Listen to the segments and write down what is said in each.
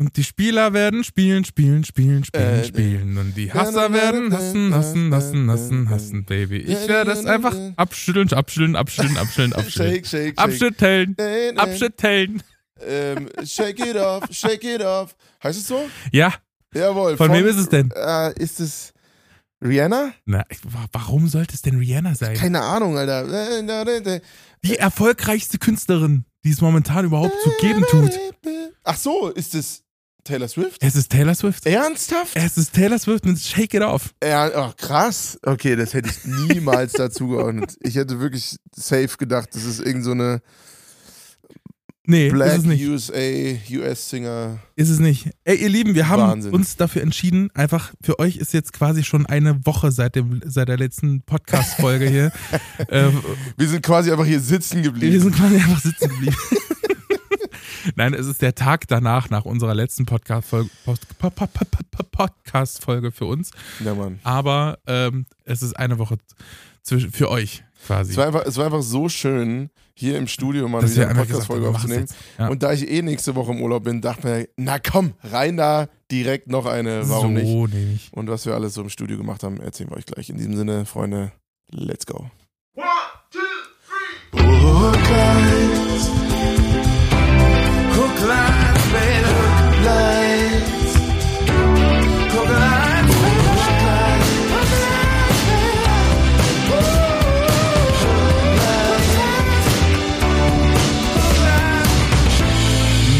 Und die Spieler werden spielen, spielen, spielen, spielen, Äh, spielen. Und die Hasser werden hassen, hassen, hassen, hassen, hassen, Baby. Ich werde es einfach abschütteln, abschütteln, abschütteln, abschütteln, abschütteln. Shake, shake, shake. Abschütteln, abschütteln. Ähm, shake it off, shake it off. Heißt es so? Ja, Jawohl. von wem ist es denn? Äh, ist es Rihanna? Na, warum sollte es denn Rihanna sein? Keine Ahnung, Alter. Die erfolgreichste Künstlerin, die es momentan überhaupt zu geben tut. Ach so, ist es Taylor Swift? Es ist Taylor Swift. Ernsthaft? Es ist Taylor Swift mit Shake It Off. Ja, ach, krass. Okay, das hätte ich niemals dazu geordnet. Ich hätte wirklich safe gedacht, das ist irgend so eine Nee, Black ist es nicht. USA, US-Singer. Ist es nicht. Ey, ihr Lieben, wir haben Wahnsinn. uns dafür entschieden, einfach für euch ist jetzt quasi schon eine Woche seit, dem, seit der letzten Podcast-Folge hier. äh, Wir sind quasi einfach hier sitzen geblieben. wir sind quasi einfach sitzen geblieben. Nein, es ist der Tag danach, nach unserer letzten Podcast-Folge Post, Po- Po- Po- Po- Podcast-Folge für uns. ja, Mann. Aber ähm, es ist eine Woche zwischen, für euch quasi. Es war, einfach, es war einfach so schön, hier im Studio mal Dass wieder eine Podcast-Folge aufzunehmen. Ja. Und da ich eh nächste Woche im Urlaub bin, dachte mir, na komm, rein da, direkt noch eine, warum nicht? so nicht? Und was wir alles so im Studio gemacht haben, erzählen wir euch gleich. In diesem Sinne, Freunde, let's go. Hooklights. Hooklights, baby. Hooklights.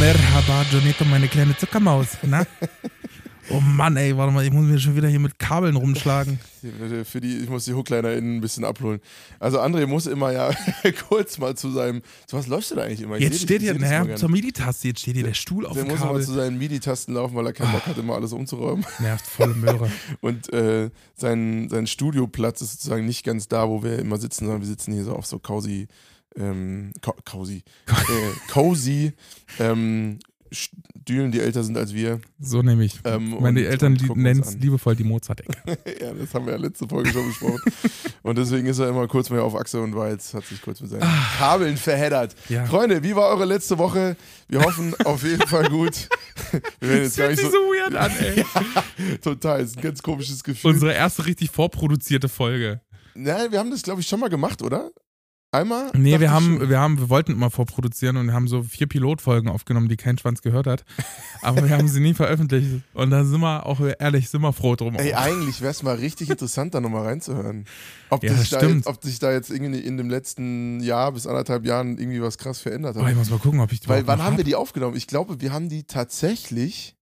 Merhaba, Jonito, meine kleine Zuckermaus. Na? Oh Mann, ey, warte mal, ich muss mir schon wieder hier mit Kabeln rumschlagen. Für die, ich muss die HooklinerInnen ein bisschen abholen. Also André muss immer ja kurz mal zu seinem, zu was läufst du da eigentlich immer? Ich Jetzt dich- steht hier, mal naja, zur MIDI-Taste, jetzt steht hier der Stuhl auf Der dem muss immer Kabel. zu seinen MIDI-Tasten laufen, weil er keinen Bock hat, immer alles umzuräumen. Nervt volle Möhre. Und äh, sein, sein Studioplatz ist sozusagen nicht ganz da, wo wir immer sitzen, sondern wir sitzen hier so auf so cozy, ähm, co cozy, äh, cozy ähm, Stühlen, die älter sind als wir. So nehme ich. Ähm, Meine Eltern nennen es liebevoll die Mozart-Ecke. ja, das haben wir ja letzte Folge schon besprochen. und deswegen ist er immer kurz mehr auf Achse und war jetzt, hat sich kurz mit seinen Kabeln verheddert. Ja. Freunde, wie war eure letzte Woche? Wir hoffen auf jeden Fall gut. Wir werden Das jetzt gar nicht sich so, so weird an, ey. total, ist ein ganz komisches Gefühl. Unsere erste richtig vorproduzierte Folge. Nein, wir haben das, glaube ich, schon mal gemacht, oder? Einmal? Nee, wir haben, wir haben, wir wollten immer vorproduzieren und wir haben so vier Pilotfolgen aufgenommen, die kein Schwanz gehört hat. Aber wir haben sie nie veröffentlicht. Und da sind wir auch ehrlich, sind wir froh drum. Ey, eigentlich wäre es mal richtig interessant, da nochmal reinzuhören. Ob, Ja, sich das da jetzt, ob sich da jetzt irgendwie in dem letzten Jahr bis anderthalb Jahren irgendwie was krass verändert Oh, ich hat. muss mal gucken, ob ich die Weil wann haben wir die aufgenommen? Ich glaube, wir haben die tatsächlich.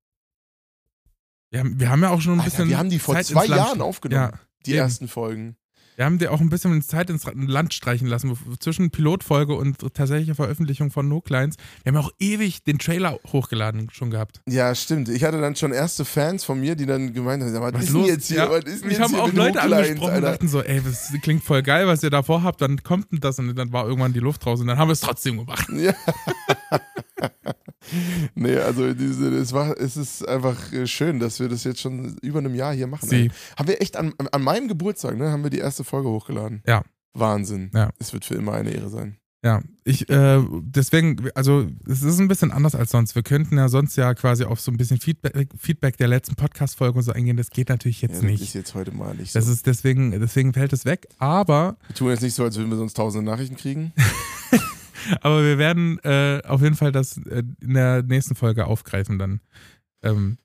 Wir haben, wir haben ja auch schon ein Alter, bisschen. wir haben die vor Zeit zwei Jahren aufgenommen. Ja, die eben. ersten Folgen. Wir haben dir auch ein bisschen Zeit ins Land streichen lassen, zwischen Pilotfolge und tatsächlicher Veröffentlichung von No Clients. Wir haben auch ewig den Trailer hochgeladen schon gehabt. Ja, stimmt. Ich hatte dann schon erste Fans von mir, die dann gemeint haben: Was, Was ist los? jetzt hier? Ja, Was ist mich haben auch Leute angesprochen und Alter? dachten so, ey, das klingt voll geil, was ihr davor habt, dann kommt denn das und dann war irgendwann die Luft raus und dann haben wir es trotzdem gemacht. Ja. nee, also diese, es, war, es ist einfach äh, schön, dass wir das jetzt schon über einem Jahr hier machen. Sie. Haben wir echt an, an meinem Geburtstag, ne, haben wir die erste Folge hochgeladen. Ja. Wahnsinn. Ja. Es wird für immer eine Ehre sein. Ja, ich, äh, deswegen, also es ist ein bisschen anders als sonst. Wir könnten ja sonst ja quasi auf so ein bisschen Feedback, Feedback der letzten Podcast-Folge und so eingehen. Das geht natürlich Ja, jetzt das ist nicht. jetzt heute mal nicht Das so. ist deswegen, deswegen fällt es weg. Aber wir tun jetzt nicht so, als würden wir sonst tausende Nachrichten kriegen. Aber wir werden äh, auf jeden Fall das äh, in der nächsten Folge aufgreifen dann. Ähm,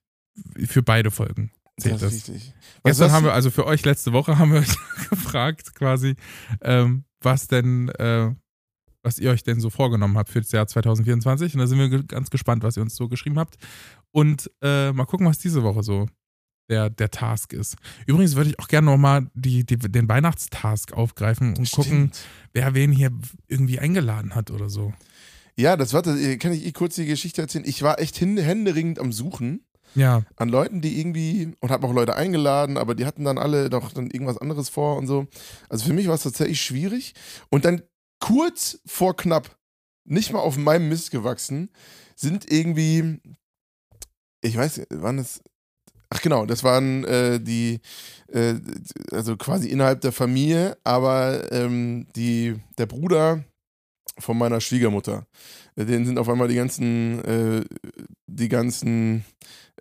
für beide Folgen zählt das das. richtig. Was Gestern haben wir, also für euch letzte Woche haben wir euch gefragt quasi, ähm, was denn, äh, was ihr euch denn so vorgenommen habt für das Jahr 2024. Und da sind wir ganz gespannt, was ihr uns so geschrieben habt. Und äh, mal gucken, was diese Woche so der, der Task ist. Übrigens würde ich auch gerne nochmal die, die, den Weihnachtstask aufgreifen und gucken, Stimmt. wer wen hier irgendwie eingeladen hat oder so. Ja, das war, das, kann ich eh kurz die Geschichte erzählen. Ich war echt händeringend am Suchen Ja, an Leuten, die irgendwie, und habe auch Leute eingeladen, aber die hatten dann alle doch dann irgendwas anderes vor und so. Also für mich war es tatsächlich schwierig. Und dann kurz vor knapp, nicht mal auf meinem Mist gewachsen, sind irgendwie, ich weiß, waren es, ach genau, das waren äh, die, äh, also quasi innerhalb der Familie, aber ähm, die, der Bruder von meiner Schwiegermutter. Äh, Denen sind auf einmal die ganzen, äh, die ganzen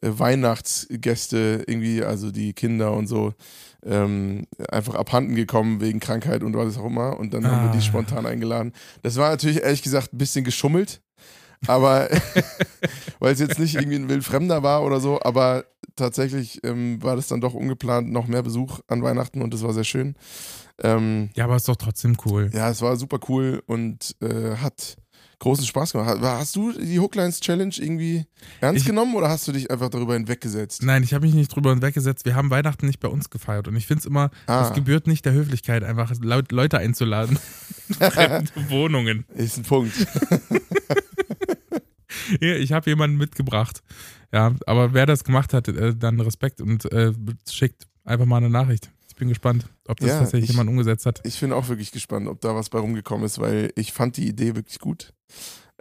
äh, Weihnachtsgäste irgendwie, also die Kinder und so, ähm, einfach abhanden gekommen wegen Krankheit und was auch immer. Und dann haben wir die Ah. spontan eingeladen. Das war natürlich ehrlich gesagt ein bisschen geschummelt, aber weil es jetzt nicht irgendwie ein Wildfremder war oder so, aber tatsächlich ähm, war das dann doch ungeplant noch mehr Besuch an Weihnachten und das war sehr schön. Ähm, Ja, aber ist doch trotzdem cool. ja, es war super cool und äh, hat großen Spaß gemacht. Hast- du die Hooklines Challenge irgendwie ernst Ich- genommen oder hast du dich einfach darüber hinweggesetzt? Nein, ich habe mich nicht drüber hinweggesetzt. Wir haben Weihnachten nicht bei uns gefeiert. Und ich finde es immer, Ah. es gebührt nicht der Höflichkeit, einfach Leute einzuladen. Wohnungen. Ist ein Punkt. Ich habe jemanden mitgebracht. Ja, aber wer das gemacht hat, äh, dann Respekt und äh, schickt einfach mal eine Nachricht. Ich bin gespannt, ob das Ja, tatsächlich ich- jemand umgesetzt hat. Ich bin auch wirklich gespannt, ob da was bei rumgekommen ist, weil ich fand die Idee wirklich gut.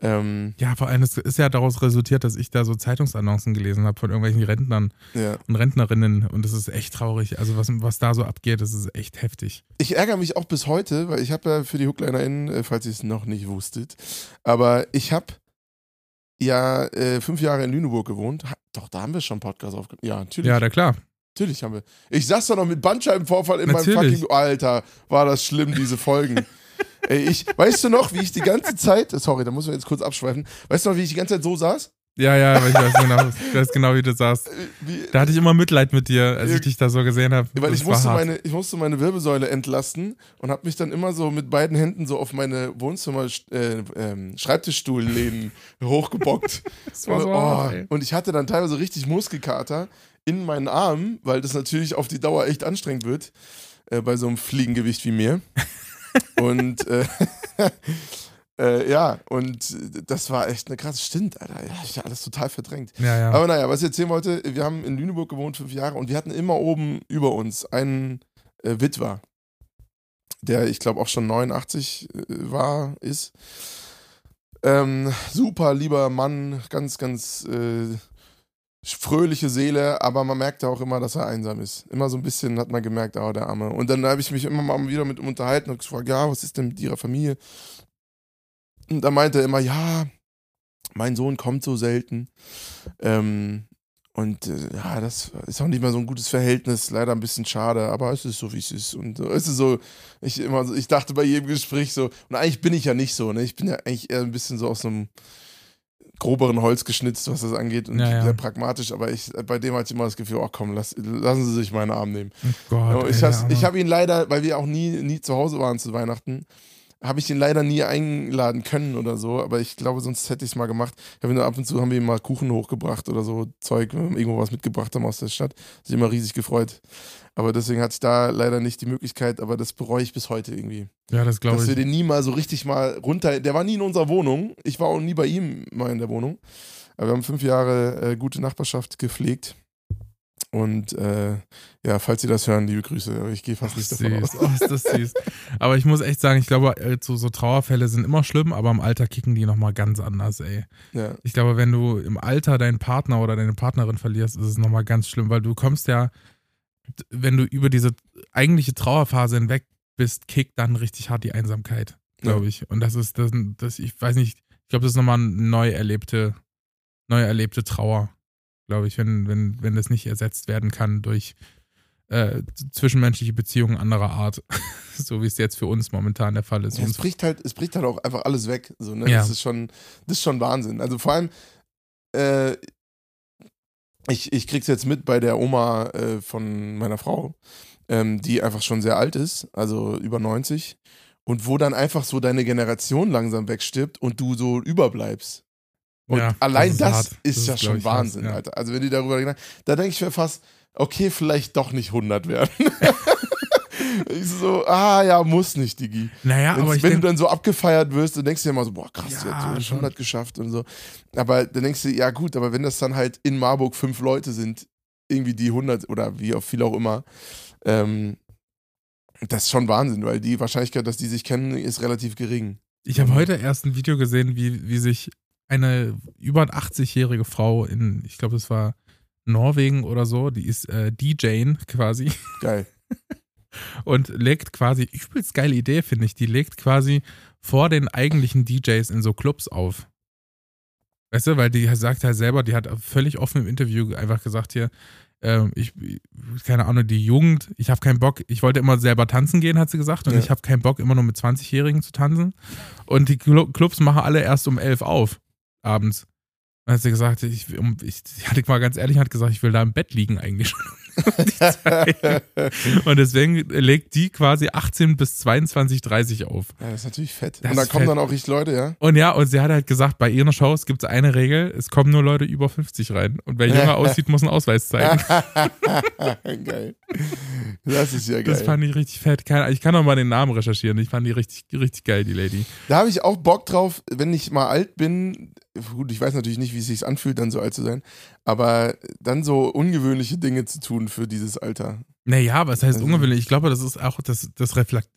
Ähm, Ja, vor allem, es ist ja daraus resultiert, dass ich da so Zeitungsannoncen gelesen habe von irgendwelchen Rentnern ja. und Rentnerinnen und das ist echt traurig. Also was, was da so abgeht, das ist echt heftig. Ich ärgere mich auch bis heute, weil ich habe ja für die HooklinerInnen, äh, falls ihr es noch nicht wusstet, aber ich habe ja äh, fünf Jahre in Lüneburg gewohnt. Ha, doch, da haben wir schon Podcast aufgenommen. Ja, natürlich. Ja, da klar. Natürlich haben wir. Ich saß da noch mit Bandscheibenvorfall in Natürlich. meinem fucking. Alter, war das schlimm, diese Folgen. Ey, ich, weißt du noch, wie ich die ganze Zeit, sorry, da muss man jetzt kurz abschweifen, weißt du noch, wie ich die ganze Zeit so saß? Ja, ja, aber ich weiß genau, ich weiß genau wie du sagst. Äh, Wie, Da hatte ich immer Mitleid mit dir, als ich dich da so gesehen habe. weil ich musste, meine, ich musste meine Wirbelsäule entlasten und habe mich dann immer so mit beiden Händen so auf meine Wohnzimmer äh, ähm, Schreibtischstuhllehnen hochgebockt. Das war so oh, hart, ey. und ich hatte dann teilweise richtig Muskelkater in meinen Armen, weil das natürlich auf die Dauer echt anstrengend wird äh, bei so einem Fliegengewicht wie mir. und äh, äh, ja, und das war echt eine krasse Stimmt, Alter. Ja, ich hab alles total verdrängt. Ja, ja. Aber naja, was ich erzählen wollte, wir haben in Lüneburg gewohnt fünf Jahre und wir hatten immer oben über uns einen äh, Witwer, der ich glaube auch schon 89 äh, war, ist. Ähm, super lieber Mann, ganz, ganz äh, fröhliche Seele, aber man merkte auch immer, dass er einsam ist. Immer so ein bisschen hat man gemerkt, oh, der Arme. Und dann habe ich mich immer mal wieder mit ihm unterhalten und gefragt, ja, was ist denn mit ihrer Familie? Und da meinte er immer, ja, mein Sohn kommt so selten. Ähm, und äh, ja, das ist auch nicht mehr so ein gutes Verhältnis, leider ein bisschen schade, aber es ist so, wie es ist. Und äh, es ist so, ich immer so, ich dachte bei jedem Gespräch so, und eigentlich bin ich ja nicht so, ne? Ich bin ja eigentlich eher ein bisschen so aus einem groberen Holz geschnitzt, was das angeht und Ja, ja. sehr pragmatisch, aber ich, bei dem hatte ich immer das Gefühl, oh komm, lass, lassen Sie sich meinen Arm nehmen. oh Gott, ich habe ihn leider, weil wir auch nie, nie zu Hause waren zu Weihnachten, habe ich ihn leider nie einladen können oder so, aber ich glaube, sonst hätte ich es mal gemacht. Ich habe ihn ab und zu haben wir ihm mal Kuchen hochgebracht oder so Zeug, wenn wir irgendwo was mitgebracht haben aus der Stadt. Sich immer riesig gefreut. Aber deswegen hatte ich da leider nicht die Möglichkeit, aber das bereue ich bis heute irgendwie. Ja, das glaube Dass wir ich. den nie mal so richtig mal runter. Der war nie in unserer Wohnung. Ich war auch nie bei ihm mal in der Wohnung. Aber wir haben fünf Jahre äh, gute Nachbarschaft gepflegt. Und äh, ja, falls Sie das hören, liebe Grüße. Ich gehe fast nicht davon aus. Süß. Oh, ist das süß. Aber ich muss echt sagen, ich glaube, äh, so, so Trauerfälle sind immer schlimm, aber im Alter kicken die nochmal ganz anders, ey. Ja. Ich glaube, wenn du im Alter deinen Partner oder deine Partnerin verlierst, ist es nochmal ganz schlimm, weil du kommst ja, wenn du über diese eigentliche Trauerphase hinweg bist, kickt dann richtig hart die Einsamkeit, glaube ich. Und das ist, das, das, ich weiß nicht, ich glaube, das ist nochmal eine neu erlebte, neu erlebte Trauer, glaube ich, wenn, wenn, wenn das nicht ersetzt werden kann durch äh, zwischenmenschliche Beziehungen anderer Art, so wie es jetzt für uns momentan der Fall ist. Ja, es bricht halt, es bricht halt auch einfach alles weg. So, ne? Ja. Das ist schon, das ist schon Wahnsinn. Also vor allem, äh, ich, ich krieg's jetzt mit bei der Oma äh, von meiner Frau, ähm, die einfach schon sehr alt ist, also über 90, und wo dann einfach so deine Generation langsam wegstirbt und du so überbleibst. Und Ja, allein das ist ist. Das ist, ja glaub schon Wahnsinn, ja. Alter. Also wenn die darüber gedacht, da denke ich mir fast, okay, vielleicht doch nicht 100 werden. ich so, ah ja, muss nicht, Digi. naja, Wenn's- aber ich wenn denke, du dann so abgefeiert wirst, dann denkst du dir immer so, boah, krass, Ja, die hat so schon. 100 geschafft und so. Aber dann denkst du, ja gut, aber wenn das dann halt in Marburg fünf Leute sind, irgendwie die 100 oder wie auch viel auch immer, ähm, das ist schon Wahnsinn, weil die Wahrscheinlichkeit, dass die sich kennen, ist relativ gering. Ich habe heute erst ein Video gesehen, wie, wie sich eine über 80-jährige Frau in, ich glaube, es war Norwegen oder so, die ist äh, DJing quasi. Geil. und legt quasi, übelst geile Idee, finde ich, die legt quasi vor den eigentlichen DJs in so Clubs auf. Weißt du, weil die sagt halt selber, die hat völlig offen im Interview einfach gesagt hier, äh, ich, keine Ahnung, die Jugend, ich habe keinen Bock, ich wollte immer selber tanzen gehen, hat sie gesagt, und Ja. ich habe keinen Bock, immer nur mit 20-Jährigen zu tanzen. Und die Clu- Clubs machen alle erst um 11 auf, abends. Dann hat sie gesagt, ich, ich, sie hatte mal ganz ehrlich, hat gesagt, ich will da im Bett liegen eigentlich schon. und deswegen legt die quasi 18 bis 22, 30 auf. Ja, das ist natürlich fett. Das und da kommen fett. dann auch richtig Leute, ja? Und ja, und sie hat halt gesagt, bei ihren Shows gibt es eine Regel, es kommen nur Leute über 50 rein. Und wer jünger aussieht, muss einen Ausweis zeigen. geil. Das ist ja geil. Das fand ich richtig fett. Ich kann noch mal den Namen recherchieren. Ich fand die richtig, richtig geil, die Lady. Da habe ich auch Bock drauf, wenn ich mal alt bin. Gut, ich weiß natürlich nicht, wie es sich anfühlt, dann so alt zu sein, aber dann so ungewöhnliche Dinge zu tun für dieses Alter. Naja, was heißt Also- ungewöhnlich? Ich glaube, das ist auch, das, das reflekt,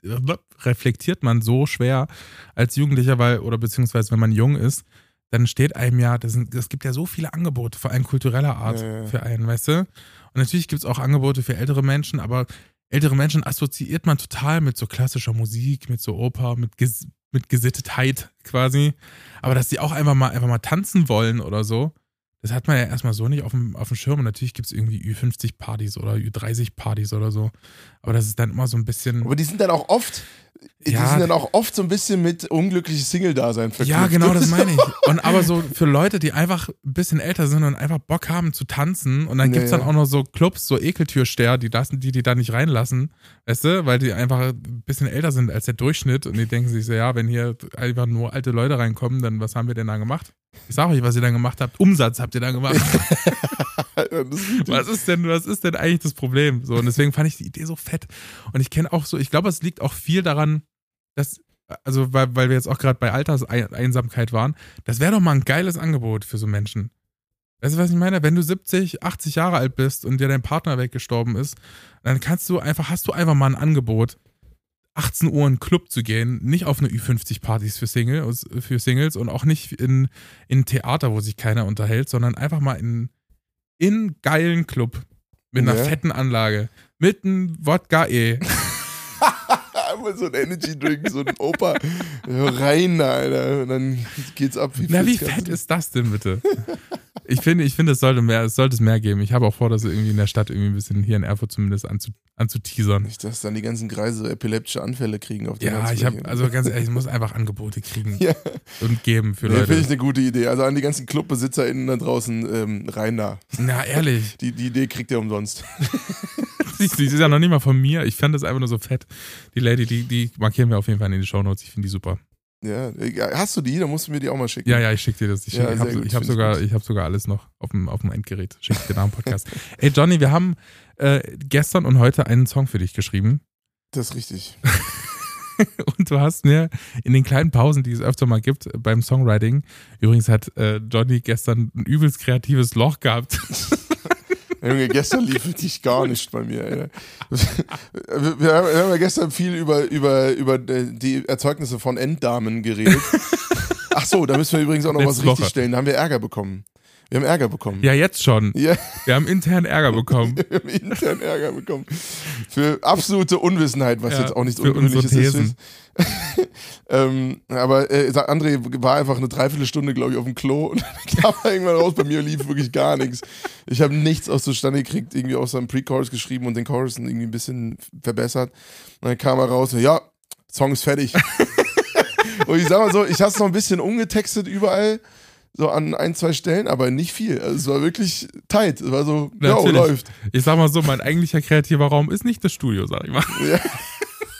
reflektiert man so schwer als Jugendlicher, weil, oder beziehungsweise wenn man jung ist, dann steht einem ja, das, sind, es gibt ja so viele Angebote, vor allem kultureller Art Ja, für einen, weißt du? Und natürlich gibt es auch Angebote für ältere Menschen, aber ältere Menschen assoziiert man total mit so klassischer Musik, mit so Oper, mit, Ges mit Gesittetheit quasi. Aber dass die auch einfach mal, einfach mal tanzen wollen oder so, das hat man ja erstmal so nicht auf dem, auf dem Schirm. Und natürlich gibt es irgendwie Ü50-Partys oder Ü30-Partys oder so. Aber das ist dann immer so ein bisschen. Aber die sind dann auch oft, die Ja. sind dann auch oft so ein bisschen mit unglückliches Single-Dasein verknüpft. Ja, genau, das meine ich. Und aber so für Leute, die einfach ein bisschen älter sind und einfach Bock haben zu tanzen. Und dann Ja, gibt's dann ja. auch noch so Clubs, so Ekeltürsteher, die lassen, die die da nicht reinlassen. Weißt du, weil die einfach ein bisschen älter sind als der Durchschnitt. Und die denken sich so, ja, wenn hier einfach nur alte Leute reinkommen, dann was haben wir denn da gemacht? Ich sag euch, was ihr dann gemacht habt. Umsatz habt ihr da gemacht. Ist was ist denn, was ist denn eigentlich das Problem? So, und deswegen fand ich die Idee so fett. Und ich kenne auch so, ich glaube, es liegt auch viel daran, dass, also, weil, weil wir jetzt auch gerade bei Alterseinsamkeit waren, das wäre doch mal ein geiles Angebot für so Menschen. Weißt du, was ich meine? Wenn du 70, 80 Jahre alt bist und dir dein Partner weggestorben ist, dann kannst du einfach, hast du einfach mal ein Angebot, 18 Uhr in einen Club zu gehen, nicht auf eine Ü50-Partys für, Single, für Singles und auch nicht in, in ein Theater, wo sich keiner unterhält, sondern einfach mal in, in geilen Club mit einer Ja. fetten Anlage, mit einem Wodka E. Einmal so ein Energy Drink, so ein Opa rein, Alter. Und dann geht's ab. Wie Na, wie fett ist das denn bitte? Ich finde, ich finde, es sollte mehr, es sollte es mehr geben. Ich habe auch vor, das irgendwie in der Stadt irgendwie ein bisschen hier in Erfurt zumindest anzu, anzuteasern. Nicht, dass dann die ganzen Kreise epileptische Anfälle kriegen auf der Ja, ich habe, also ganz ehrlich, ich muss einfach Angebote kriegen Ja. und geben für Nee, finde ich Leute. eine gute Idee. Also an die ganzen ClubbesitzerInnen da draußen, ähm, rein da. Na, ehrlich. Die, die Idee kriegt ihr umsonst. Die, die ist ja noch nicht mal von mir. Ich fand das einfach nur so fett. Die Lady, die, die markieren wir auf jeden Fall in die Shownotes. Ich finde die super. Ja, hast du die? Dann musst du mir die auch mal schicken. Ja, ja, ich schicke dir das. Ich, Ja, schick- ich habe ich hab sogar, ich hab sogar alles noch auf dem, auf dem Endgerät. Schicke ich dir nach dem Podcast. Ey, Johnny, wir haben äh, gestern und heute einen Song für dich geschrieben. Das ist richtig. Und du hast mir in den kleinen Pausen, die es öfter mal gibt beim Songwriting, übrigens hat äh, Johnny gestern ein übelst kreatives Loch gehabt. Junge, gestern lief wirklich gar nicht bei mir. Ey. Wir, haben wir haben ja gestern viel über, über, über die Erzeugnisse von Enddamen geredet. Ach so, da müssen wir übrigens auch noch was Letzte Woche. richtig stellen. Da haben wir Ärger bekommen. Wir haben Ärger bekommen. Ja, jetzt schon. Ja, Wir haben intern Ärger bekommen. wir haben intern Ärger bekommen. Für absolute Unwissenheit, was Ja, jetzt auch nichts Ungewöhnliches ist. Ähm, aber äh, André war einfach eine Dreiviertelstunde, glaube ich, auf dem Klo und dann kam er irgendwann raus. Bei mir lief wirklich gar nichts. Ich habe nichts aus zustande gekriegt, irgendwie außer einem Pre-Chorus geschrieben und den Chorus irgendwie ein bisschen verbessert. Und dann kam er raus, ja, Song ist fertig. und ich sag mal so, ich habe es noch ein bisschen umgetextet überall, so an ein, zwei Stellen, aber nicht viel. Also es war wirklich tight. Es war so, ja, läuft. Ich sag mal so, mein eigentlicher kreativer Raum ist nicht das Studio, sag ich mal. Ja.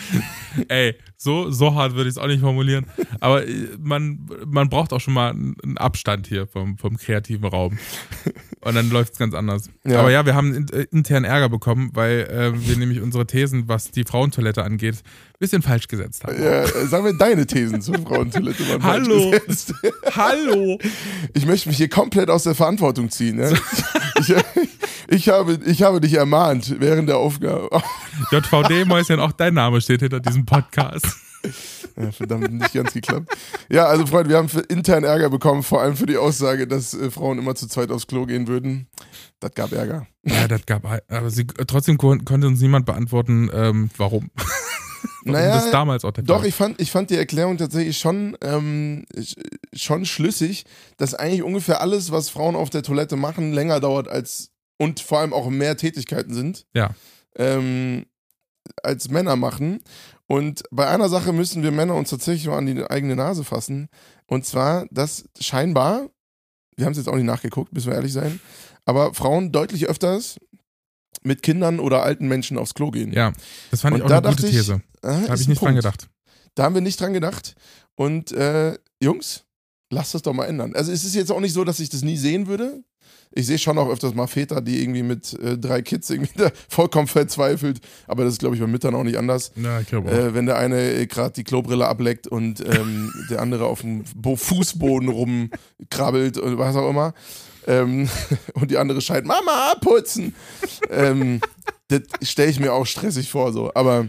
Ey, so, so hart würde ich es auch nicht formulieren. Aber äh, man, man braucht auch schon mal einen Abstand hier vom, vom kreativen Raum. Und dann läuft es ganz anders. Ja. Aber ja, wir haben äh, intern Ärger bekommen, weil äh, wir nämlich unsere Thesen, was die Frauentoilette angeht, ein bisschen falsch gesetzt haben. Ja, äh, sagen wir deine Thesen zur Frauentoilette. waren falsch Hallo. gesetzt. Hallo! Ich möchte mich hier komplett aus der Verantwortung ziehen. Ne? Ich, ich, habe, ich habe dich ermahnt während der Aufgabe. JVD-Mäuschen, auch dein Name steht hinter diesem Podcast. Ja, verdammt, nicht ganz geklappt. Ja, also Freunde, wir haben intern Ärger bekommen, vor allem für die Aussage, dass äh, Frauen immer zu zweit aufs Klo gehen würden. Das gab Ärger. Ja, das gab, aber sie, trotzdem kon konnte uns niemand beantworten, ähm, warum. warum Naja, das damals auch der Doch, Fall ich fand, ich fand die Erklärung tatsächlich schon, ähm, schon schlüssig, dass eigentlich ungefähr alles, was Frauen auf der Toilette machen, länger dauert als und vor allem auch mehr Tätigkeiten sind. Ja. Ähm, als Männer machen. Und bei einer Sache müssen wir Männer uns tatsächlich mal an die eigene Nase fassen. Und zwar, dass scheinbar, wir haben es jetzt auch nicht nachgeguckt, müssen wir ehrlich sein, aber Frauen deutlich öfters mit Kindern oder alten Menschen aufs Klo gehen. Ja, das fand Und ich auch da eine gute dachte ich, These. Ah, Da habe ich nicht dran Punkt. gedacht. Da haben wir nicht dran gedacht. Und äh, Jungs, lasst das doch mal ändern. Also es ist jetzt auch nicht so, dass ich das nie sehen würde. Ich sehe schon auch öfters mal Väter, die irgendwie mit äh, drei Kids irgendwie da vollkommen verzweifelt. Aber das ist, glaube ich, bei Müttern auch nicht anders. Ja, ich auch. Äh, wenn der eine äh, gerade die Klobrille ableckt und ähm, der andere auf dem Bo Fußboden rumkrabbelt und was auch immer. Ähm, und die andere schreit, Mama, abputzen. ähm, das stelle ich mir auch stressig vor, so. Aber,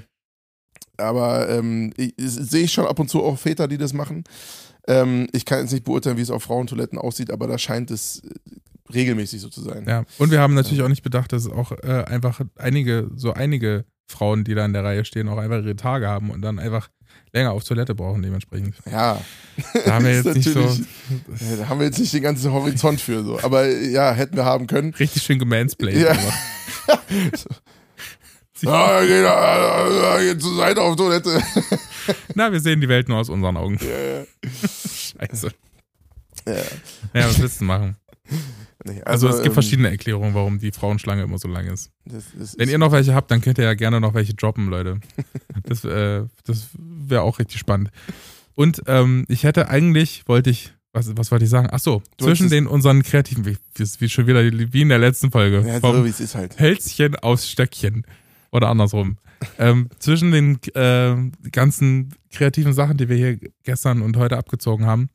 aber ähm, sehe ich schon ab und zu auch Väter, die das machen. Ähm, ich kann jetzt nicht beurteilen, wie es auf Frauentoiletten aussieht, aber da scheint es äh, regelmäßig so zu sein. Ja, und wir haben natürlich auch nicht bedacht, dass auch äh, einfach einige, so einige Frauen, die da in der Reihe stehen, auch einfach ihre Tage haben und dann einfach länger auf Toilette brauchen dementsprechend. Ja. Da haben wir jetzt nicht so Ja, da haben wir jetzt nicht den ganzen Horizont für so. Aber ja, hätten wir haben können. richtig schön gemansplained. Ja. Ja, geht, ja, geht zur Seite auf Toilette. Na, wir sehen die Welt nur aus unseren Augen. Ja, ja. Scheiße. Ja. Ja, was willst du machen? Nee, Also, es gibt ähm, verschiedene Erklärungen, warum die Frauenschlange immer so lang ist. Das, das Wenn ist- ihr noch welche habt, dann könnt ihr ja gerne noch welche droppen, Leute. Das, äh, das wäre auch richtig spannend. Und ähm, ich hätte eigentlich, wollte ich, was, was wollte ich sagen? Ach so, Du zwischen den unseren kreativen, wie, wie schon wieder wie in der letzten Folge, ja, vom so wie es ist halt. Hölzchen aufs Stöckchen oder andersrum. ähm, zwischen den äh, ganzen kreativen Sachen, die wir hier gestern und heute abgezogen haben,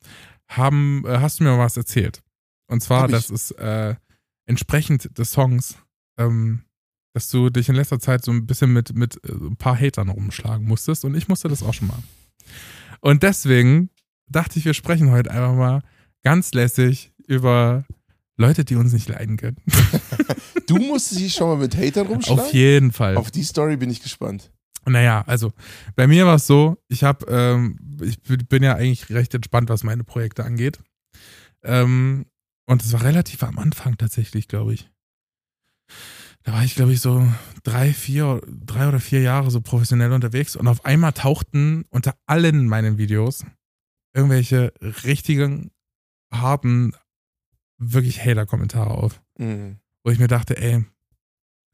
haben äh, hast du mir mal was erzählt. Und zwar, das ist äh, entsprechend des Songs, ähm, dass du dich in letzter Zeit so ein bisschen mit, mit äh, ein paar Hatern rumschlagen musstest und ich musste das auch schon mal. Und deswegen dachte ich, wir sprechen heute einfach mal ganz lässig über Leute, die uns nicht leiden können. Du musstest dich schon mal mit Hatern rumschlagen? Auf jeden Fall. Auf die Story bin ich gespannt. Naja, also bei mir war es so, ich habe, ähm, ich bin ja eigentlich recht entspannt, was meine Projekte angeht. Ähm, und es war relativ am Anfang tatsächlich, glaube ich. Da war ich, glaube ich, so drei, vier, drei oder vier Jahre so professionell unterwegs und auf einmal tauchten unter allen meinen Videos irgendwelche richtigen, harten, wirklich Hater-Kommentare auf. Mhm. Wo ich mir dachte, ey,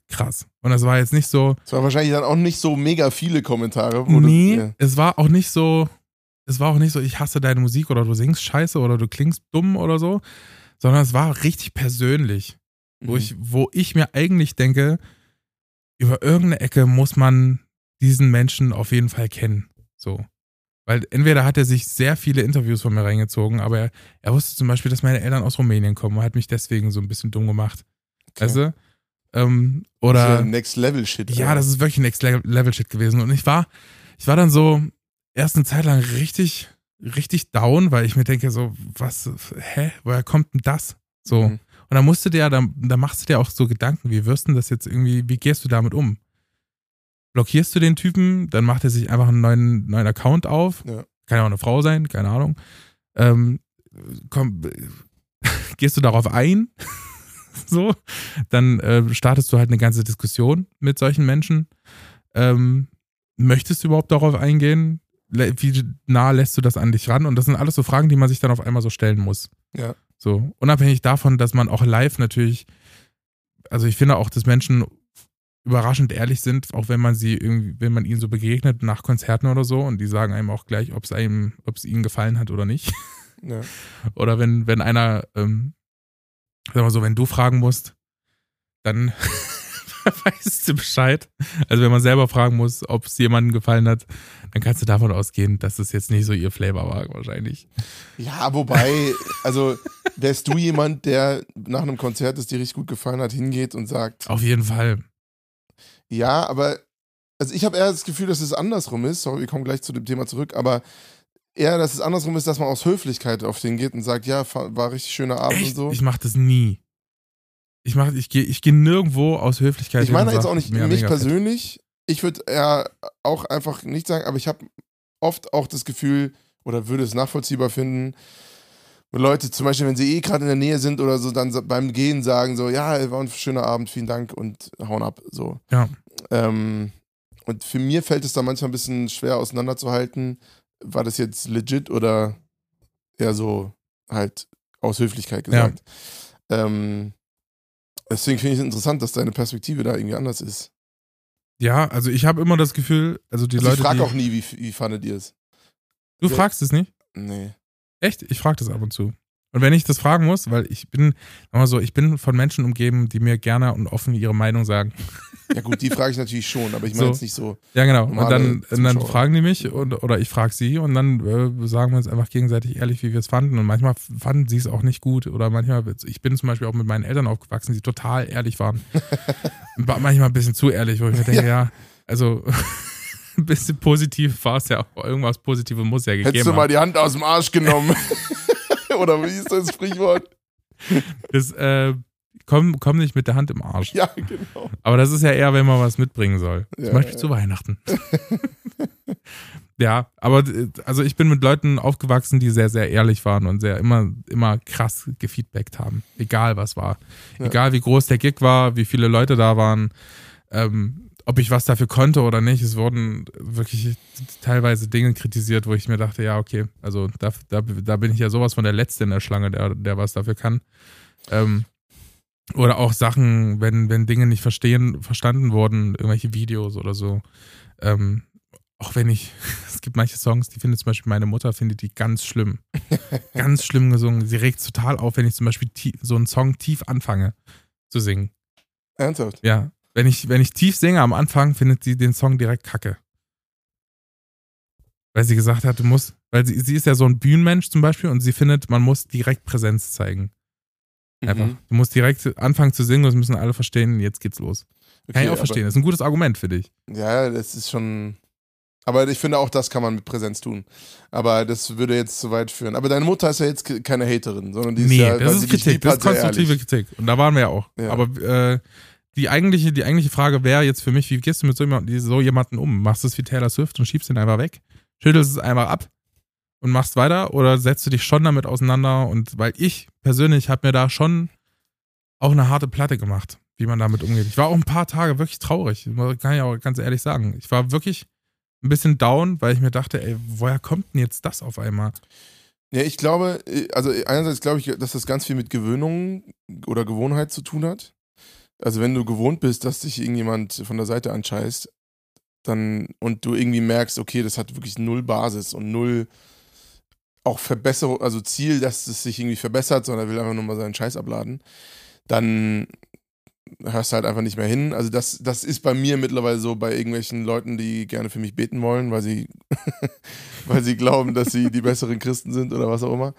krass. Und das war jetzt nicht so, Es waren wahrscheinlich dann auch nicht so mega viele Kommentare. Wo nee, Du, ja. es war auch nicht so, es war auch nicht so, ich hasse deine Musik oder du singst scheiße oder du klingst dumm oder so, sondern es war richtig persönlich, wo Mhm. ich, wo ich mir eigentlich denke, über irgendeine Ecke muss man diesen Menschen auf jeden Fall kennen. So. Weil entweder hat er sich sehr viele Interviews von mir reingezogen, aber er, er wusste zum Beispiel, dass meine Eltern aus Rumänien kommen und hat mich deswegen so ein bisschen dumm gemacht. Okay. Weißt du? Ähm, Das ist oder. ja Next Level Shit. Ja, das ist wirklich Next Le- Level Shit gewesen. Und ich war, ich war dann so erst eine Zeit lang richtig, richtig down, weil ich mir denke so, was, hä, woher kommt denn das? So. Mhm. Und dann musst du dir, dann, dann machst du dir auch so Gedanken, wie wirst du das jetzt irgendwie, wie gehst du damit um? Blockierst du den Typen, dann macht er sich einfach einen neuen, neuen Account auf. Ja. Kann ja auch eine Frau sein, keine Ahnung. Ähm, komm, gehst du darauf ein? so, dann äh, startest du halt eine ganze Diskussion mit solchen Menschen. Ähm, möchtest du überhaupt darauf eingehen? Wie nah lässt du das an dich ran? Und das sind alles so Fragen, die man sich dann auf einmal so stellen muss. Ja. So, unabhängig davon, dass man auch live natürlich, also ich finde auch, dass Menschen überraschend ehrlich sind, auch wenn man sie irgendwie, wenn man ihnen so begegnet nach Konzerten oder so und die sagen einem auch gleich, ob es einem, ob es ihnen gefallen hat oder nicht. Ja. Oder wenn, wenn einer, ähm, sag mal so, wenn du fragen musst, dann weißt du Bescheid. Also wenn man selber fragen muss, ob es jemandem gefallen hat, dann kannst du davon ausgehen, dass es jetzt nicht so ihr Flavor war, wahrscheinlich. Ja, wobei, also wärst du jemand, der nach einem Konzert, das dir richtig gut gefallen hat, hingeht und sagt, Auf jeden Fall. ja, aber, also ich habe eher das Gefühl, dass es andersrum ist. Sorry, wir kommen gleich zu dem Thema zurück, aber eher, dass es andersrum ist, dass man aus Höflichkeit auf den geht und sagt, ja, war richtig schöner Abend Echt? und so. Ich mach das nie. Ich mach, ich gehe ich geh nirgendwo aus Höflichkeit. Ich meine jetzt auch nicht mega, mich mega persönlich. Ich würde eher auch einfach nicht sagen, aber ich habe oft auch das Gefühl oder würde es nachvollziehbar finden, wenn Leute zum Beispiel, wenn sie eh gerade in der Nähe sind oder so, dann beim Gehen sagen so, ja, war ein schöner Abend, vielen Dank und hauen ab. So. Ja. Ähm, und für mir fällt es da manchmal ein bisschen schwer auseinanderzuhalten, war das jetzt legit oder eher so halt aus Höflichkeit gesagt. Ähm, deswegen finde ich es interessant, dass deine Perspektive da irgendwie anders ist. Ja, also ich habe immer das Gefühl, also die Also Leute. ich frage auch nie, wie, wie fandet ihr es? du fragst es nicht? Nee. Echt? Ich frage das ab und zu. Und wenn ich das fragen muss, weil ich bin, mal so, ich bin von Menschen umgeben, die mir gerne und offen ihre Meinung sagen. Ja gut, die frage ich natürlich schon, aber ich meine So. jetzt nicht so. Ja, genau. Und dann, und dann fragen die mich und, oder ich frage sie und dann äh, sagen wir uns einfach gegenseitig ehrlich, wie wir es fanden. Und manchmal fanden sie es auch nicht gut. Oder manchmal, ich bin zum Beispiel auch mit meinen Eltern aufgewachsen, die total ehrlich waren. War manchmal ein bisschen zu ehrlich, wo ich mir denke, ja, also ein bisschen positiv war es ja auch. Irgendwas Positives muss ja gegeben Hättest du haben. mal die Hand aus dem Arsch genommen. Oder wie ist das Sprichwort? Das, äh, komm, komm nicht mit der Hand im Arsch. Ja, genau. Aber das ist ja eher, wenn man was mitbringen soll. Ja, Zum Beispiel ja. zu Weihnachten. ja, aber äh, also ich bin mit Leuten aufgewachsen, die sehr, sehr ehrlich waren und sehr immer, immer krass gefeedbackt haben. Egal was war. Ja. Egal wie groß der Gig war, wie viele Leute da waren, ähm, ob ich was dafür konnte oder nicht. Es wurden wirklich teilweise Dinge kritisiert, wo ich mir dachte, ja, okay, also da, da, da bin ich ja sowas von der Letzte in der Schlange, der, der was dafür kann. Ähm, oder auch Sachen, wenn, wenn Dinge nicht verstehen, verstanden wurden, irgendwelche Videos oder so. Ähm, auch wenn ich, es gibt manche Songs, die findet zum Beispiel meine Mutter, findet die ganz schlimm. ganz schlimm gesungen. Sie regt total auf, wenn ich zum Beispiel tie- so einen Song tief anfange zu singen. Ernsthaft? Ja. Wenn ich, wenn ich tief singe am Anfang, findet sie den Song direkt kacke. Weil sie gesagt hat, du musst, weil sie, sie ist ja so ein Bühnenmensch zum Beispiel und sie findet, man muss direkt Präsenz zeigen. Einfach. Mhm. Du musst direkt anfangen zu singen, das müssen alle verstehen, jetzt geht's los. Kann Okay, ich auch verstehen. Das ist ein gutes Argument für dich. Ja, das ist schon. Aber ich finde auch, das kann man mit Präsenz tun. Aber das würde jetzt zu weit führen. Aber deine Mutter ist ja jetzt ke- keine Haterin, sondern die ist nee, ja, das ist Kritik, das ist konstruktive. Kritik. Und da waren wir ja auch. Ja. Aber äh, die, eigentliche, die eigentliche Frage wäre jetzt für mich, wie gehst du mit so, jemand, so jemanden um? Machst du es wie Taylor Swift und schiebst ihn einfach weg? Schüttelst es einfach ab und machst weiter? Oder setzt du dich schon damit auseinander? Und weil ich persönlich habe mir da schon auch eine harte Platte gemacht, wie man damit umgeht. Ich war auch ein paar Tage wirklich traurig, kann ich auch ganz ehrlich sagen. Ich war wirklich ein bisschen down, weil ich mir dachte, ey, woher kommt denn jetzt das auf einmal? Ja, ich glaube, äh, also einerseits glaube ich, dass das ganz viel mit Gewöhnung oder Gewohnheit zu tun hat. Also wenn du gewohnt bist, dass dich irgendjemand von der Seite anscheißt, dann und du irgendwie merkst, okay, das hat wirklich null Basis und null auch Verbesserung, also Ziel, dass es sich irgendwie verbessert, sondern er will einfach nur mal seinen Scheiß abladen, dann hörst du halt einfach nicht mehr hin. Also das, das ist bei mir mittlerweile so bei irgendwelchen Leuten, die gerne für mich beten wollen, weil sie, weil sie glauben, dass sie die besseren Christen sind oder was auch immer.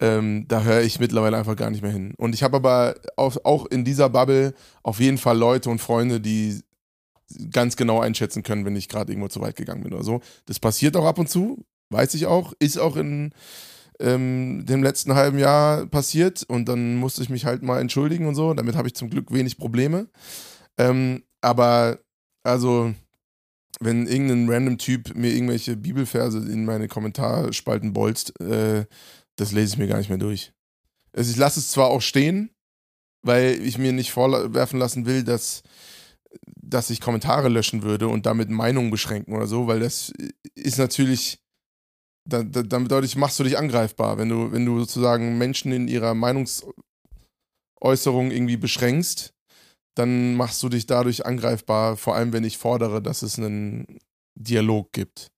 Ähm, da höre ich mittlerweile einfach gar nicht mehr hin. Und ich habe aber auch, auch in dieser Bubble auf jeden Fall Leute und Freunde, die ganz genau einschätzen können, wenn ich gerade irgendwo zu weit gegangen bin oder so. Das passiert auch ab und zu, weiß ich auch, ist auch in ähm, dem letzten halben Jahr passiert und dann musste ich mich halt mal entschuldigen und so. Damit habe ich zum Glück wenig Probleme. Ähm, aber also, wenn irgendein random Typ mir irgendwelche Bibelverse in meine Kommentarspalten bolzt, äh, das lese ich mir gar nicht mehr durch. Also ich lasse es zwar auch stehen, weil ich mir nicht vorwerfen lassen will, dass, dass ich Kommentare löschen würde und damit Meinungen beschränken oder so, weil das ist natürlich, da, da, damit dadurch machst du dich angreifbar, wenn du, wenn du sozusagen Menschen in ihrer Meinungsäußerung irgendwie beschränkst, dann machst du dich dadurch angreifbar, vor allem wenn ich fordere, dass es einen Dialog gibt.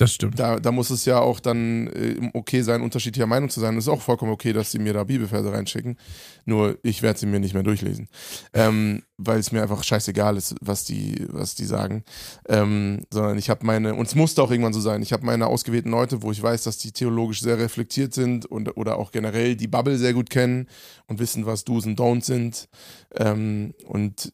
Das stimmt. Da, da muss es ja auch dann äh, okay sein, unterschiedlicher Meinung zu sein. Es ist auch vollkommen okay, dass sie mir da Bibelverse reinschicken. Nur ich werde sie mir nicht mehr durchlesen. Ähm, weil es mir einfach scheißegal ist, was die, was die sagen. Ähm, sondern ich habe meine, und es musste auch irgendwann so sein, ich habe meine ausgewählten Leute, wo ich weiß, dass die theologisch sehr reflektiert sind und oder auch generell die Bubble sehr gut kennen und wissen, was Do's und Don'ts sind. Ähm, und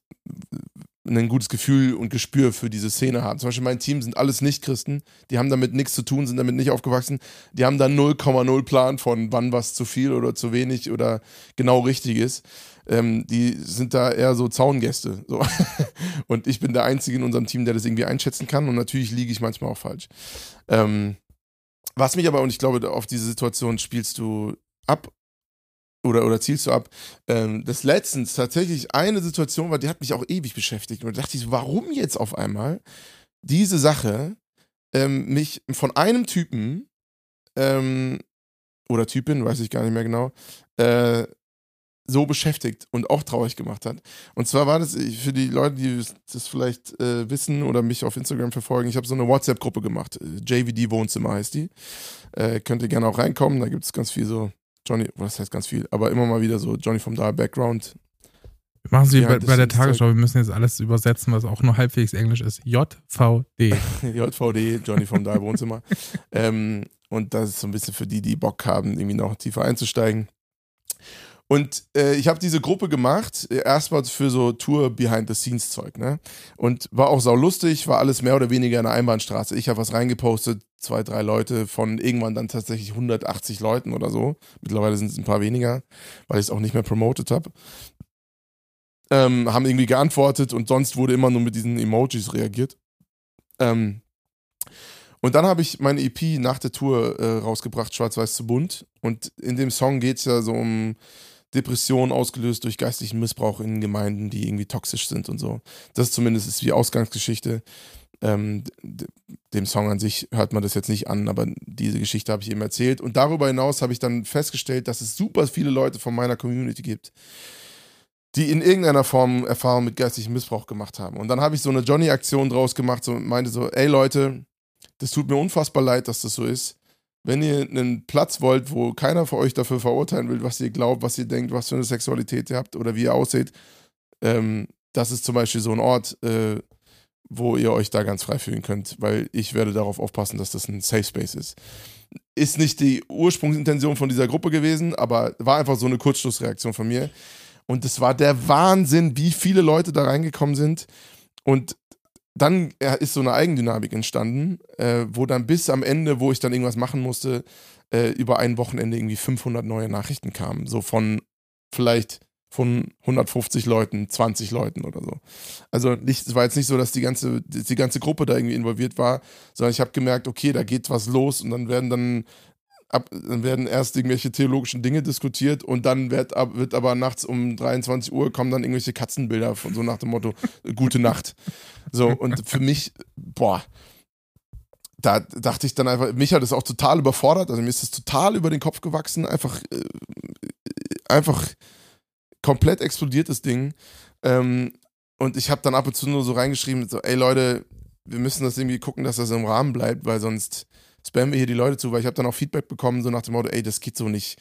ein gutes Gefühl und Gespür für diese Szene haben. Zum Beispiel mein Team sind alles Nicht-Christen, die haben damit nichts zu tun, sind damit nicht aufgewachsen. Die haben da 0,0 Plan von wann was zu viel oder zu wenig oder genau richtig ist. Ähm, die sind da eher so Zaungäste. So. und ich bin der Einzige in unserem Team, der das irgendwie einschätzen kann und natürlich liege ich manchmal auch falsch. Ähm, was mich aber, und ich glaube, auf diese Situation spielst du ab oder, oder zielst du ab, ähm, das letztens tatsächlich eine Situation war, die hat mich auch ewig beschäftigt. Und da dachte ich, warum jetzt auf einmal diese Sache ähm, mich von einem Typen ähm, oder Typin, weiß ich gar nicht mehr genau, äh, so beschäftigt und auch traurig gemacht hat. Und zwar war das für die Leute, die das vielleicht äh, wissen oder mich auf Instagram verfolgen, ich habe so eine WhatsApp-Gruppe gemacht. JVD Wohnzimmer heißt die. Äh, könnt ihr gerne auch reinkommen, da gibt es ganz viel so Johnny, was heißt ganz viel, aber immer mal wieder so Johnny vom Dahl Background. Machen Sie bei, bei der Tagesschau, wir müssen jetzt alles übersetzen, was auch nur halbwegs Englisch ist. JVD. JVD, Johnny vom Dahl Wohnzimmer. ähm, und das ist so ein bisschen für die, die Bock haben, irgendwie noch tiefer einzusteigen. Und äh, ich habe diese Gruppe gemacht, äh, erstmal für so Tour Behind-the-Scenes-Zeug, ne? Und war auch sau lustig, war alles mehr oder weniger eine Einbahnstraße. Ich habe was reingepostet, zwei, drei Leute von irgendwann dann tatsächlich 180 Leuten oder so. Mittlerweile sind es ein paar weniger, weil ich es auch nicht mehr promotet habe. Ähm, haben irgendwie geantwortet und sonst wurde immer nur mit diesen Emojis reagiert. Ähm, und dann habe ich meine EP nach der Tour äh, rausgebracht, Schwarz-Weiß zu bunt. Und in dem Song geht es ja so um Depressionen ausgelöst durch geistlichen Missbrauch in Gemeinden, die irgendwie toxisch sind und so. Das zumindest ist die Ausgangsgeschichte. Ähm, dem Song an sich hört man das jetzt nicht an, aber diese Geschichte habe ich eben erzählt. Und darüber hinaus habe ich dann festgestellt, dass es super viele Leute von meiner Community gibt, die in irgendeiner Form Erfahrung mit geistigem Missbrauch gemacht haben. Und dann habe ich so eine Johnny-Aktion draus gemacht, so meinte so, ey Leute, das tut mir unfassbar leid, dass das so ist wenn ihr einen Platz wollt, wo keiner von euch dafür verurteilen will, was ihr glaubt, was ihr denkt, was für eine Sexualität ihr habt oder wie ihr aussieht, ähm, das ist zum Beispiel so ein Ort, äh, wo ihr euch da ganz frei fühlen könnt, weil ich werde darauf aufpassen, dass das ein Safe Space ist. Ist nicht die Ursprungsintention von dieser Gruppe gewesen, aber war einfach so eine Kurzschlussreaktion von mir. Und es war der Wahnsinn, wie viele Leute da reingekommen sind. Und dann ist so eine Eigendynamik entstanden, äh, wo dann bis am Ende, wo ich dann irgendwas machen musste, äh, über ein Wochenende irgendwie 500 neue Nachrichten kamen. So von vielleicht von 150 Leuten, 20 Leuten oder so. Also nicht, es war jetzt nicht so, dass die ganze, die ganze Gruppe da irgendwie involviert war, sondern ich habe gemerkt, okay, da geht was los und dann werden dann ab, dann werden erst irgendwelche theologischen Dinge diskutiert und dann wird, wird aber nachts um 23 Uhr kommen dann irgendwelche Katzenbilder von so nach dem Motto Gute Nacht. So, und für mich, boah, da dachte ich dann einfach, mich hat es auch total überfordert, also mir ist es total über den Kopf gewachsen, einfach, äh, einfach komplett explodiert das Ding. Ähm, und ich habe dann ab und zu nur so reingeschrieben, so, ey Leute, wir müssen das irgendwie gucken, dass das im Rahmen bleibt, weil sonst spammen wir hier die Leute zu, weil ich habe dann auch Feedback bekommen, so nach dem Motto, ey, das geht so nicht.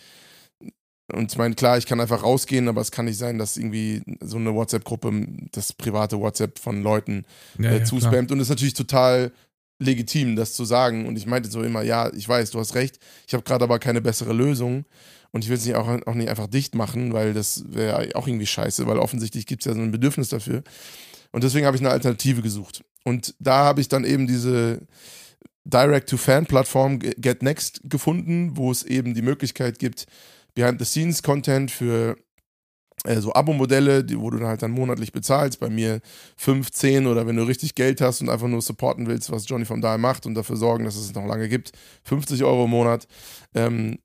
Und ich meine, klar, ich kann einfach rausgehen, aber es kann nicht sein, dass irgendwie so eine WhatsApp-Gruppe das private WhatsApp von Leuten ja, äh, zuspammt. Ja, und es ist natürlich total legitim, das zu sagen. Und ich meinte so immer, ja, ich weiß, du hast recht. Ich habe gerade aber keine bessere Lösung. Und ich will es nicht auch, auch nicht einfach dicht machen, weil das wäre auch irgendwie scheiße, weil offensichtlich gibt es ja so ein Bedürfnis dafür. Und deswegen habe ich eine Alternative gesucht. Und da habe ich dann eben diese, Direct-to-Fan-Plattform GetNext gefunden, wo es eben die Möglichkeit gibt, Behind-the-Scenes-Content für äh, so Abo-Modelle, wo du dann halt dann monatlich bezahlst. Bei mir 5, 10 oder wenn du richtig Geld hast und einfach nur supporten willst, was Johnny vom Dahl macht und dafür sorgen, dass es noch lange gibt, 50 Euro im Monat. Ähm,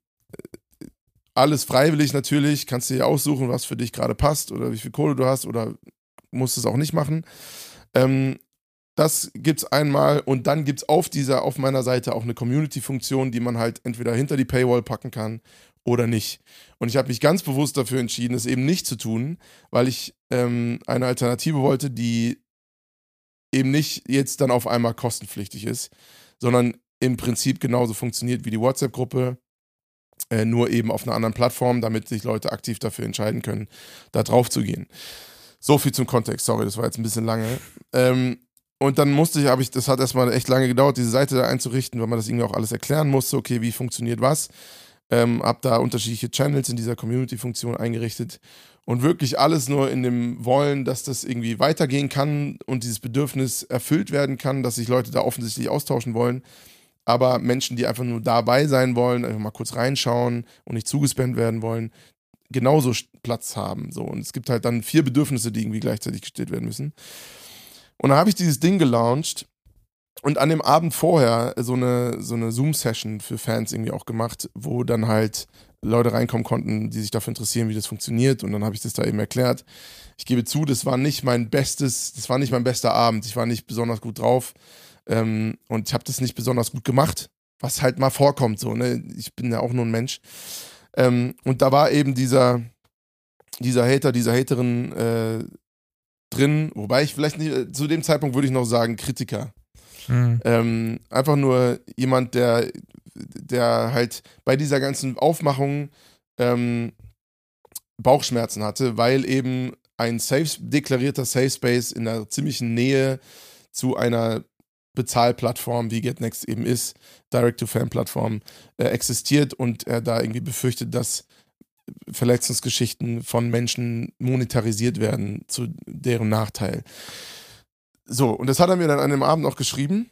alles freiwillig natürlich, kannst du dir aussuchen, was für dich gerade passt oder wie viel Kohle du hast oder musst es auch nicht machen. Ähm, das gibt es einmal und dann gibt es auf dieser, auf meiner Seite auch eine Community-Funktion, die man halt entweder hinter die Paywall packen kann oder nicht. Und ich habe mich ganz bewusst dafür entschieden, es eben nicht zu tun, weil ich ähm, eine Alternative wollte, die eben nicht jetzt dann auf einmal kostenpflichtig ist, sondern im Prinzip genauso funktioniert wie die WhatsApp-Gruppe, äh, nur eben auf einer anderen Plattform, damit sich Leute aktiv dafür entscheiden können, da drauf zu gehen. So viel zum Kontext, sorry, das war jetzt ein bisschen lange. Ähm, und dann musste ich, habe ich, das hat erstmal echt lange gedauert, diese Seite da einzurichten, weil man das irgendwie auch alles erklären musste, okay, wie funktioniert was. Ähm, hab da unterschiedliche Channels in dieser Community-Funktion eingerichtet und wirklich alles nur in dem Wollen, dass das irgendwie weitergehen kann und dieses Bedürfnis erfüllt werden kann, dass sich Leute da offensichtlich austauschen wollen. Aber Menschen, die einfach nur dabei sein wollen, einfach mal kurz reinschauen und nicht zugespammt werden wollen, genauso Platz haben. So. Und es gibt halt dann vier Bedürfnisse, die irgendwie gleichzeitig gestillt werden müssen. Und dann habe ich dieses Ding gelauncht und an dem Abend vorher so eine, so eine Zoom-Session für Fans irgendwie auch gemacht, wo dann halt Leute reinkommen konnten, die sich dafür interessieren, wie das funktioniert. Und dann habe ich das da eben erklärt. Ich gebe zu, das war nicht mein bestes, das war nicht mein bester Abend. Ich war nicht besonders gut drauf. Ähm, und ich habe das nicht besonders gut gemacht, was halt mal vorkommt. So, ne? Ich bin ja auch nur ein Mensch. Ähm, und da war eben dieser, dieser Hater, dieser Haterin äh, drin, wobei ich vielleicht nicht, zu dem Zeitpunkt würde ich noch sagen, Kritiker. Mhm. Ähm, einfach nur jemand, der, der halt bei dieser ganzen Aufmachung ähm, Bauchschmerzen hatte, weil eben ein safe, deklarierter Safe Space in einer ziemlichen Nähe zu einer Bezahlplattform, wie GetNext eben ist, Direct-to-Fan-Plattform, äh, existiert und er da irgendwie befürchtet, dass Verletzungsgeschichten von Menschen monetarisiert werden zu deren Nachteil. So, und das hat er mir dann an dem Abend noch geschrieben.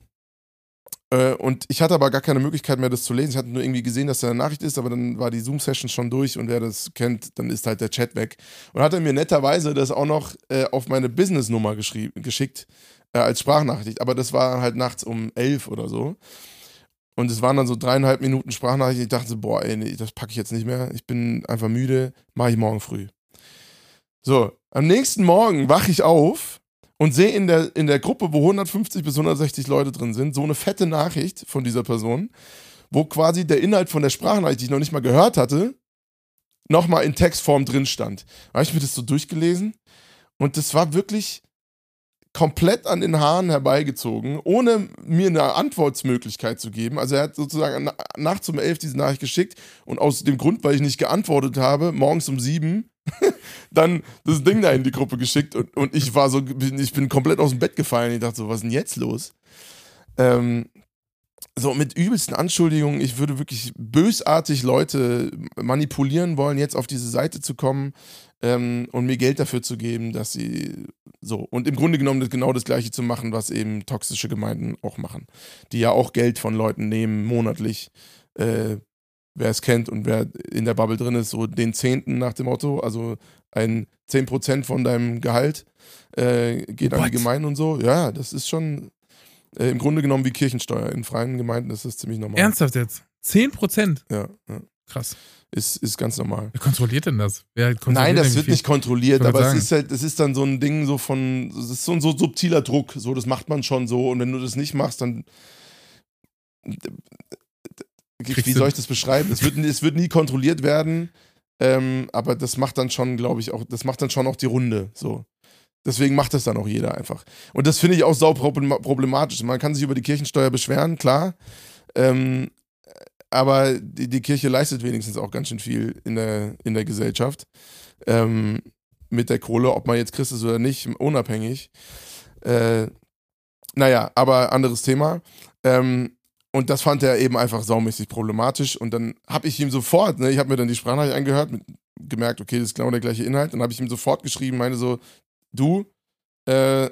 Äh, und ich hatte aber gar keine Möglichkeit mehr, das zu lesen. Ich hatte nur irgendwie gesehen, dass da eine Nachricht ist, aber dann war die Zoom-Session schon durch und wer das kennt, dann ist halt der Chat weg. Und hat er mir netterweise das auch noch äh, auf meine Business-Nummer geschickt, äh, als Sprachnachricht. Aber das war halt nachts um elf oder so. Und es waren dann so dreieinhalb Minuten Sprachnachricht. Ich dachte so, boah, ey, nee, das packe ich jetzt nicht mehr. Ich bin einfach müde, mache ich morgen früh. So, am nächsten Morgen wache ich auf und sehe in der, in der Gruppe, wo 150 bis 160 Leute drin sind, so eine fette Nachricht von dieser Person, wo quasi der Inhalt von der Sprachnachricht, die ich noch nicht mal gehört hatte, nochmal in Textform drin stand. Da habe ich mir das so durchgelesen und das war wirklich komplett an den Haaren herbeigezogen, ohne mir eine Antwortmöglichkeit zu geben. Also er hat sozusagen nachts um elf diese Nachricht geschickt und aus dem Grund, weil ich nicht geantwortet habe, morgens um sieben dann das Ding da in die Gruppe geschickt und, und ich war so, ich bin komplett aus dem Bett gefallen. Ich dachte so, was ist denn jetzt los? Ähm, so mit übelsten Anschuldigungen, ich würde wirklich bösartig Leute manipulieren wollen, jetzt auf diese Seite zu kommen ähm, und mir Geld dafür zu geben, dass sie so und im Grunde genommen das, genau das gleiche zu machen, was eben toxische Gemeinden auch machen, die ja auch Geld von Leuten nehmen monatlich. Äh, wer es kennt und wer in der Bubble drin ist, so den Zehnten nach dem Motto, also ein 10% von deinem Gehalt äh, geht What? an die Gemeinden und so. Ja, das ist schon äh, im Grunde genommen wie Kirchensteuer. In freien Gemeinden ist das ziemlich normal. Ernsthaft jetzt? 10%? Ja, ja. Krass. Ist, ist ganz normal. Wer kontrolliert denn das? Kontrolliert Nein, das wird nicht kontrolliert, aber es ist halt, es ist dann so ein Ding so von, es ist so ein so subtiler Druck, so, das macht man schon so und wenn du das nicht machst, dann wie soll ich das beschreiben? Es wird, es wird nie kontrolliert werden, ähm, aber das macht dann schon, glaube ich, auch, das macht dann schon auch die Runde. So. Deswegen macht das dann auch jeder einfach. Und das finde ich auch sau problematisch. Man kann sich über die Kirchensteuer beschweren, klar. Ähm, aber die, die, Kirche leistet wenigstens auch ganz schön viel in der, in der Gesellschaft. Ähm, mit der Kohle, ob man jetzt Christ ist oder nicht, unabhängig. Äh, naja, aber anderes Thema. Ähm, und das fand er eben einfach saumäßig problematisch. Und dann habe ich ihm sofort, ne, ich habe mir dann die Sprachnachricht angehört, mit, gemerkt, okay, das ist genau der gleiche Inhalt. Dann habe ich ihm sofort geschrieben, meine so, du, äh,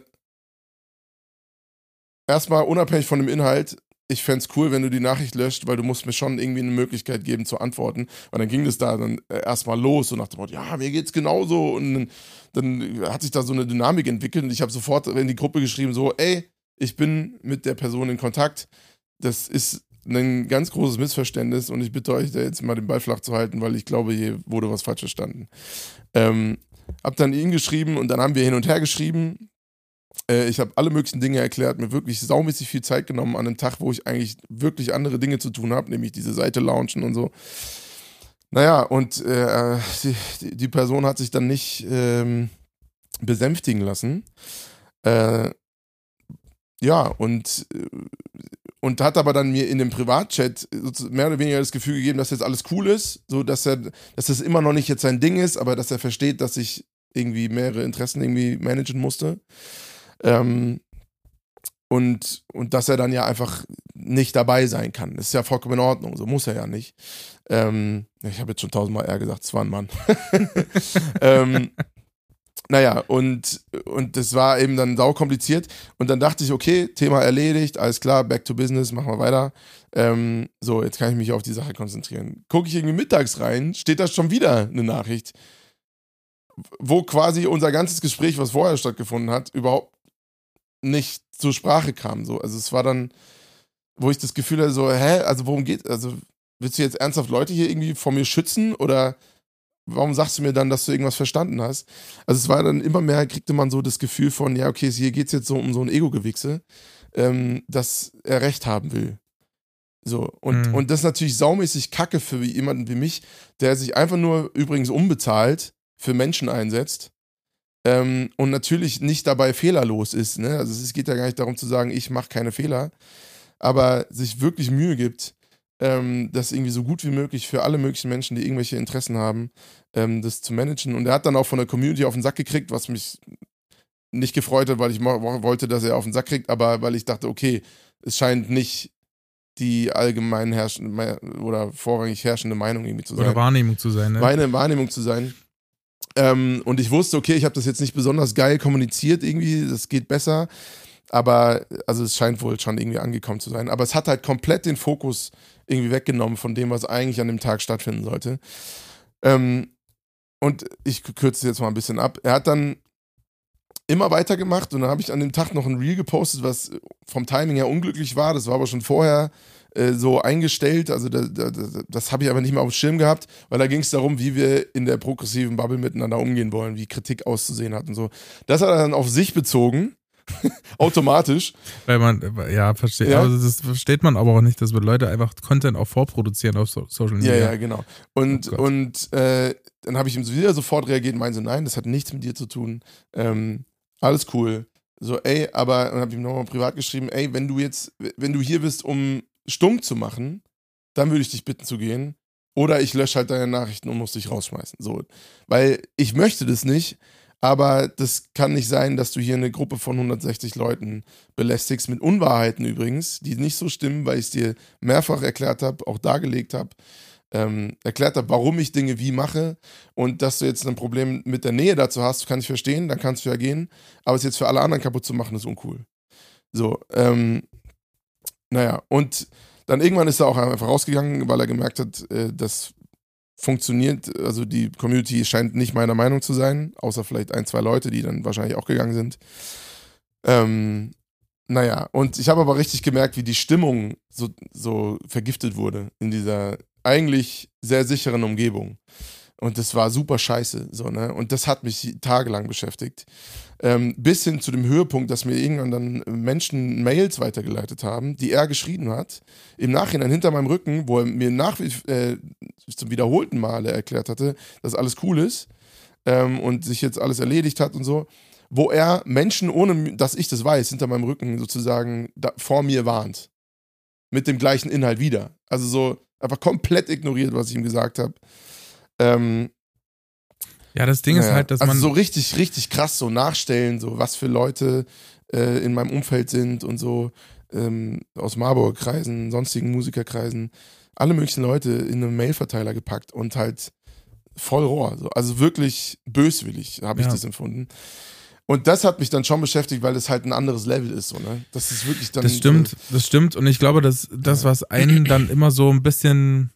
erstmal unabhängig von dem Inhalt, ich fände es cool, wenn du die Nachricht löscht, weil du musst mir schon irgendwie eine Möglichkeit geben zu antworten. Weil dann ging das da dann äh, erstmal los und nach dem Motto, ja, mir geht's genauso. Und dann, dann hat sich da so eine Dynamik entwickelt und ich habe sofort in die Gruppe geschrieben, so, ey, ich bin mit der Person in Kontakt das ist ein ganz großes Missverständnis und ich bitte euch, da jetzt mal den Ball flach zu halten, weil ich glaube, hier wurde was falsch verstanden. Ähm, hab dann ihn geschrieben und dann haben wir hin und her geschrieben. Äh, ich habe alle möglichen Dinge erklärt, mir wirklich saumäßig viel Zeit genommen an einem Tag, wo ich eigentlich wirklich andere Dinge zu tun habe, nämlich diese Seite launchen und so. Naja, und äh, die, die, Person hat sich dann nicht ähm, besänftigen lassen. Äh, ja, und äh, und hat aber dann mir in dem Privatchat mehr oder weniger das Gefühl gegeben, dass jetzt alles cool ist, so dass er, dass das immer noch nicht jetzt sein Ding ist, aber dass er versteht, dass ich irgendwie mehrere Interessen irgendwie managen musste. Ähm, und, und dass er dann ja einfach nicht dabei sein kann. Das ist ja vollkommen in Ordnung, so muss er ja nicht. Ähm, ich habe jetzt schon tausendmal eher gesagt, es war ein Mann. ähm, naja, und, und das war eben dann sau kompliziert. Und dann dachte ich, okay, Thema erledigt, alles klar, back to business, machen wir weiter. Ähm, so, jetzt kann ich mich auf die Sache konzentrieren. Gucke ich irgendwie mittags rein, steht da schon wieder eine Nachricht, wo quasi unser ganzes Gespräch, was vorher stattgefunden hat, überhaupt nicht zur Sprache kam. So. Also es war dann, wo ich das Gefühl hatte, so, hä, also worum geht, also willst du jetzt ernsthaft Leute hier irgendwie vor mir schützen oder warum sagst du mir dann, dass du irgendwas verstanden hast? Also es war dann immer mehr, kriegte man so das Gefühl von, ja, okay, hier geht es jetzt so um so ein Ego-Gewichse, ähm, dass er Recht haben will. So, und, mhm. und das ist natürlich saumäßig kacke für jemanden wie mich, der sich einfach nur übrigens unbezahlt für Menschen einsetzt ähm, und natürlich nicht dabei fehlerlos ist. Ne? Also es geht ja gar nicht darum zu sagen, ich mache keine Fehler, aber sich wirklich Mühe gibt, ähm, das irgendwie so gut wie möglich für alle möglichen Menschen, die irgendwelche Interessen haben, ähm, das zu managen. Und er hat dann auch von der Community auf den Sack gekriegt, was mich nicht gefreut hat, weil ich wollte, dass er auf den Sack kriegt, aber weil ich dachte, okay, es scheint nicht die allgemein herrschende oder vorrangig herrschende Meinung irgendwie zu sein. Oder Wahrnehmung zu sein, ne? Meine Wahrnehmung zu sein. Ähm, und ich wusste, okay, ich habe das jetzt nicht besonders geil kommuniziert irgendwie, das geht besser. Aber, also es scheint wohl schon irgendwie angekommen zu sein. Aber es hat halt komplett den Fokus irgendwie weggenommen von dem, was eigentlich an dem Tag stattfinden sollte. Ähm, und ich kürze jetzt mal ein bisschen ab. Er hat dann immer weitergemacht und dann habe ich an dem Tag noch ein Reel gepostet, was vom Timing her unglücklich war. Das war aber schon vorher äh, so eingestellt. Also da, da, das habe ich aber nicht mehr auf dem Schirm gehabt, weil da ging es darum, wie wir in der progressiven Bubble miteinander umgehen wollen, wie Kritik auszusehen hat und so. Das hat er dann auf sich bezogen Automatisch. Weil man, ja, versteht. Ja. Also das versteht man aber auch nicht, dass wir Leute einfach Content auch vorproduzieren auf so Social Media. Ja, ja, genau. Und, oh und äh, dann habe ich ihm wieder sofort reagiert und meinte so, nein, das hat nichts mit dir zu tun. Ähm, alles cool. So, ey, aber, und habe ihm nochmal privat geschrieben, ey, wenn du jetzt, wenn du hier bist, um stumm zu machen, dann würde ich dich bitten zu gehen. Oder ich lösche halt deine Nachrichten und muss dich rausschmeißen. So. Weil ich möchte das nicht, aber das kann nicht sein, dass du hier eine Gruppe von 160 Leuten belästigst, mit Unwahrheiten übrigens, die nicht so stimmen, weil ich es dir mehrfach erklärt habe, auch dargelegt habe. Ähm, erklärt habe, warum ich Dinge wie mache und dass du jetzt ein Problem mit der Nähe dazu hast, kann ich verstehen, dann kannst du ja gehen, aber es jetzt für alle anderen kaputt zu machen, ist uncool. So, ähm, naja, und dann irgendwann ist er auch einfach rausgegangen, weil er gemerkt hat, äh, dass funktioniert, also die Community scheint nicht meiner Meinung zu sein, außer vielleicht ein, zwei Leute, die dann wahrscheinlich auch gegangen sind. Ähm, naja, und ich habe aber richtig gemerkt, wie die Stimmung so, so vergiftet wurde in dieser eigentlich sehr sicheren Umgebung. Und das war super scheiße, so, ne? Und das hat mich tagelang beschäftigt. Ähm, bis hin zu dem Höhepunkt, dass mir irgendwann dann Menschen Mails weitergeleitet haben, die er geschrieben hat, im Nachhinein hinter meinem Rücken, wo er mir nach äh, zum wiederholten Male erklärt hatte, dass alles cool ist ähm, und sich jetzt alles erledigt hat und so, wo er Menschen, ohne dass ich das weiß, hinter meinem Rücken sozusagen da, vor mir warnt. Mit dem gleichen Inhalt wieder. Also so einfach komplett ignoriert, was ich ihm gesagt habe. Ähm, ja, das Ding naja, ist halt, dass also man. so richtig, richtig krass so nachstellen, so was für Leute äh, in meinem Umfeld sind und so ähm, aus Marburg-Kreisen, sonstigen Musikerkreisen, alle möglichen Leute in einen Mailverteiler gepackt und halt voll rohr. So. Also wirklich böswillig, habe ich ja. das empfunden. Und das hat mich dann schon beschäftigt, weil es halt ein anderes Level ist, so, ne? Das ist wirklich dann. Das stimmt, das stimmt. Und ich glaube, dass das, was einen dann immer so ein bisschen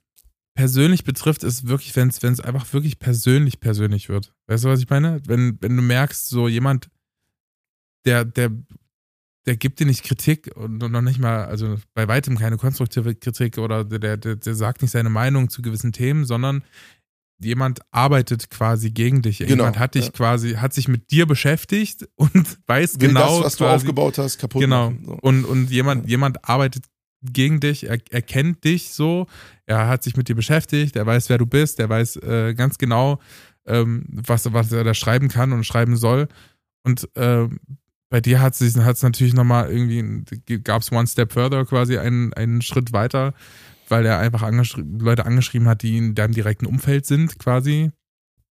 persönlich betrifft, ist wirklich, wenn es einfach wirklich persönlich persönlich wird. Weißt du, was ich meine? Wenn, wenn du merkst, so jemand, der, der, der gibt dir nicht Kritik und noch nicht mal, also bei weitem keine konstruktive Kritik oder der, der, der sagt nicht seine Meinung zu gewissen Themen, sondern jemand arbeitet quasi gegen dich. Genau, jemand hat dich ja. quasi, hat sich mit dir beschäftigt und weiß Will genau. Das, was quasi, du aufgebaut hast, kaputt Genau. Machen, so. Und, und jemand, ja. jemand arbeitet gegen dich, er, er kennt dich so, er hat sich mit dir beschäftigt, er weiß, wer du bist, er weiß äh, ganz genau, ähm, was, was er da schreiben kann und schreiben soll. Und äh, bei dir hat es natürlich nochmal irgendwie, gab es One Step Further quasi einen, einen Schritt weiter, weil er einfach angeschri Leute angeschrieben hat, die in deinem direkten Umfeld sind quasi.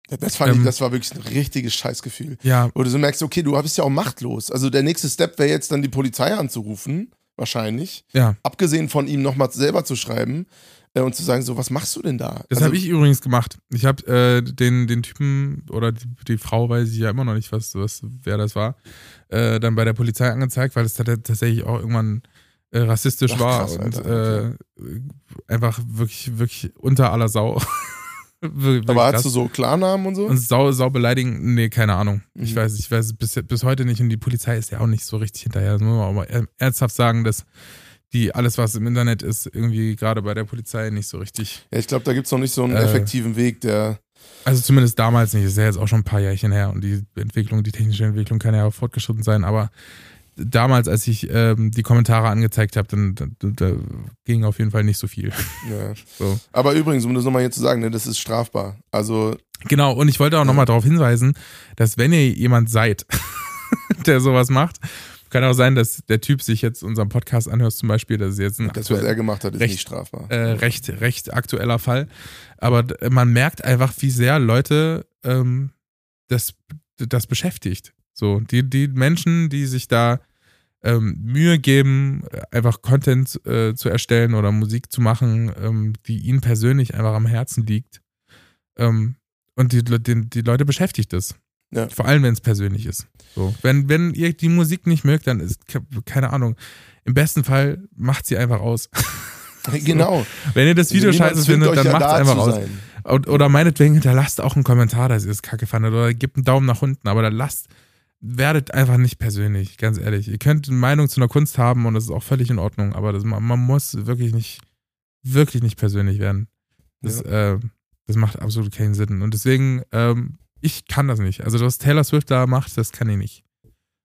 Das fand ähm, ich, das war wirklich ein richtiges Scheißgefühl. Ja. Wo du so merkst, okay, du bist ja auch machtlos. Also der nächste Step wäre jetzt dann die Polizei anzurufen wahrscheinlich. Ja. Abgesehen von ihm nochmal selber zu schreiben äh, und zu sagen, so, was machst du denn da? Das Also, habe ich übrigens gemacht. Ich habe äh, den, den Typen oder die, die Frau, weiß ich ja immer noch nicht, was, was wer das war, äh, dann bei der Polizei angezeigt, weil es tat- tatsächlich auch irgendwann äh, rassistisch Ach, war krass, und Alter, äh, einfach wirklich, wirklich unter aller Sau. Wir- wirklich Aber hast krass. du so Klarnamen und so? Und sau, sau beleidigen? Nee, keine Ahnung. Ich Mhm. weiß, ich weiß bis, bis heute nicht und die Polizei ist ja auch nicht so richtig hinterher. Das muss man auch mal er- ernsthaft sagen, dass die alles, was im Internet ist, irgendwie gerade bei der Polizei nicht so richtig. ja, ich glaube, da gibt es noch nicht so einen Äh, effektiven Weg, der. Also zumindest damals nicht. Das ist ja jetzt auch schon ein paar Jährchen her und die Entwicklung, die technische Entwicklung kann ja auch fortgeschritten sein, aber damals, als ich ähm, die Kommentare angezeigt habe, dann da, da ging auf jeden Fall nicht so viel. Ja. So. Aber übrigens, um das nochmal hier zu sagen, ne, das ist strafbar. Also, Genau, und ich wollte auch nochmal darauf hinweisen, dass wenn ihr jemand seid, der sowas macht, kann auch sein, dass der Typ sich jetzt unseren Podcast anhört, zum Beispiel, das ist jetzt ein das, was er gemacht hat, ist recht- nicht strafbar. äh, recht, recht aktueller Fall. Aber man merkt einfach, wie sehr Leute ähm, das, das beschäftigt. So, die, die Menschen, die sich da ähm, Mühe geben, äh, einfach Content äh, zu erstellen oder Musik zu machen, ähm, die ihnen persönlich einfach am Herzen liegt. Ähm, und die, die, die Leute beschäftigt es. Ja. Vor allem, wenn es persönlich ist. So. Wenn, wenn ihr die Musik nicht mögt, dann ist, ke- keine Ahnung. Im besten Fall macht sie einfach aus. genau. Wenn ihr das Video Also scheiße findet, dann ja macht's da einfach aus. sein. Oder meinetwegen hinterlasst auch einen Kommentar, dass ihr es kacke fandet. Oder gebt einen Daumen nach unten. Aber dann lasst, werdet einfach nicht persönlich, ganz ehrlich. Ihr könnt eine Meinung zu einer Kunst haben und das ist auch völlig in Ordnung. Aber das, man, man muss wirklich nicht, wirklich nicht persönlich werden. Das, äh, das macht absolut keinen Sinn. Und deswegen, ähm, ich kann das nicht. Also, was Taylor Swift da macht, das kann ich nicht.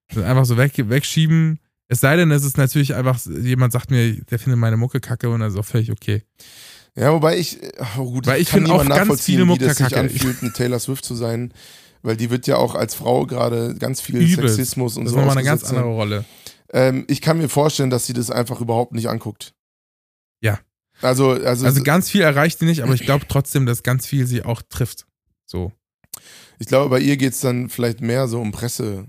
Das einfach so weg, wegschieben. Es sei denn, es ist natürlich einfach, jemand sagt mir, der findet meine Mucke kacke und das ist auch völlig okay. Ja, wobei ich, oh gut, Weil ich kann finde auch ganz viele wie das sich Mucke kacke. anfühlt, eine Taylor Swift zu sein, weil die wird ja auch als Frau gerade ganz viel Übelst. Sexismus und Das ist so nochmal eine ganz andere Rolle. Ähm, ich kann mir vorstellen, dass sie das einfach überhaupt nicht anguckt. Ja. Also, also, Also ganz viel erreicht sie nicht, aber ich glaube trotzdem, dass ganz viel sie auch trifft. So. ich glaube, bei ihr geht es dann vielleicht mehr so um Presse,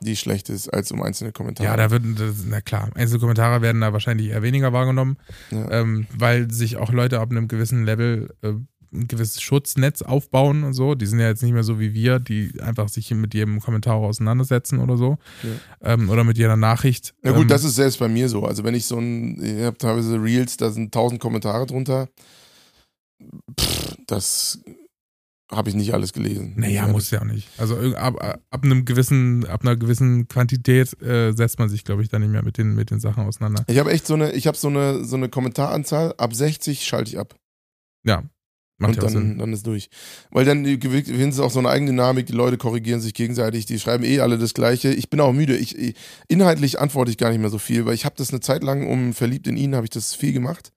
die schlecht ist, als um einzelne Kommentare. Ja, da würden, das, na klar, einzelne Kommentare werden da wahrscheinlich eher weniger wahrgenommen, Ja. ähm, weil sich auch Leute ab einem gewissen Level äh, ein gewisses Schutznetz aufbauen und so. Die sind ja jetzt nicht mehr so wie wir, die einfach sich mit jedem Kommentar auseinandersetzen oder so. Ähm, oder mit jeder Nachricht. Ja gut, ähm, das ist selbst bei mir so. Also wenn ich so ein, ich habe teilweise Reels, da sind tausend Kommentare drunter. Pff, das habe ich nicht alles gelesen. Naja, muss ja auch nicht. Also ab, ab einem gewissen, ab einer gewissen Quantität äh, setzt man sich, glaube ich, dann nicht mehr mit den, mit den Sachen auseinander. Ich habe echt so eine, ich habe so eine, so eine Kommentaranzahl. Ab 60 schalte ich ab. Ja. Macht und auch Sinn. dann, dann ist durch. Weil dann gewinnen es auch so eine Eigendynamik, die Leute korrigieren sich gegenseitig, die schreiben eh alle das Gleiche. Ich bin auch müde. Ich, ich inhaltlich antworte ich gar nicht mehr so viel, weil ich habe das eine Zeit lang, um verliebt in ihn, habe ich das viel gemacht.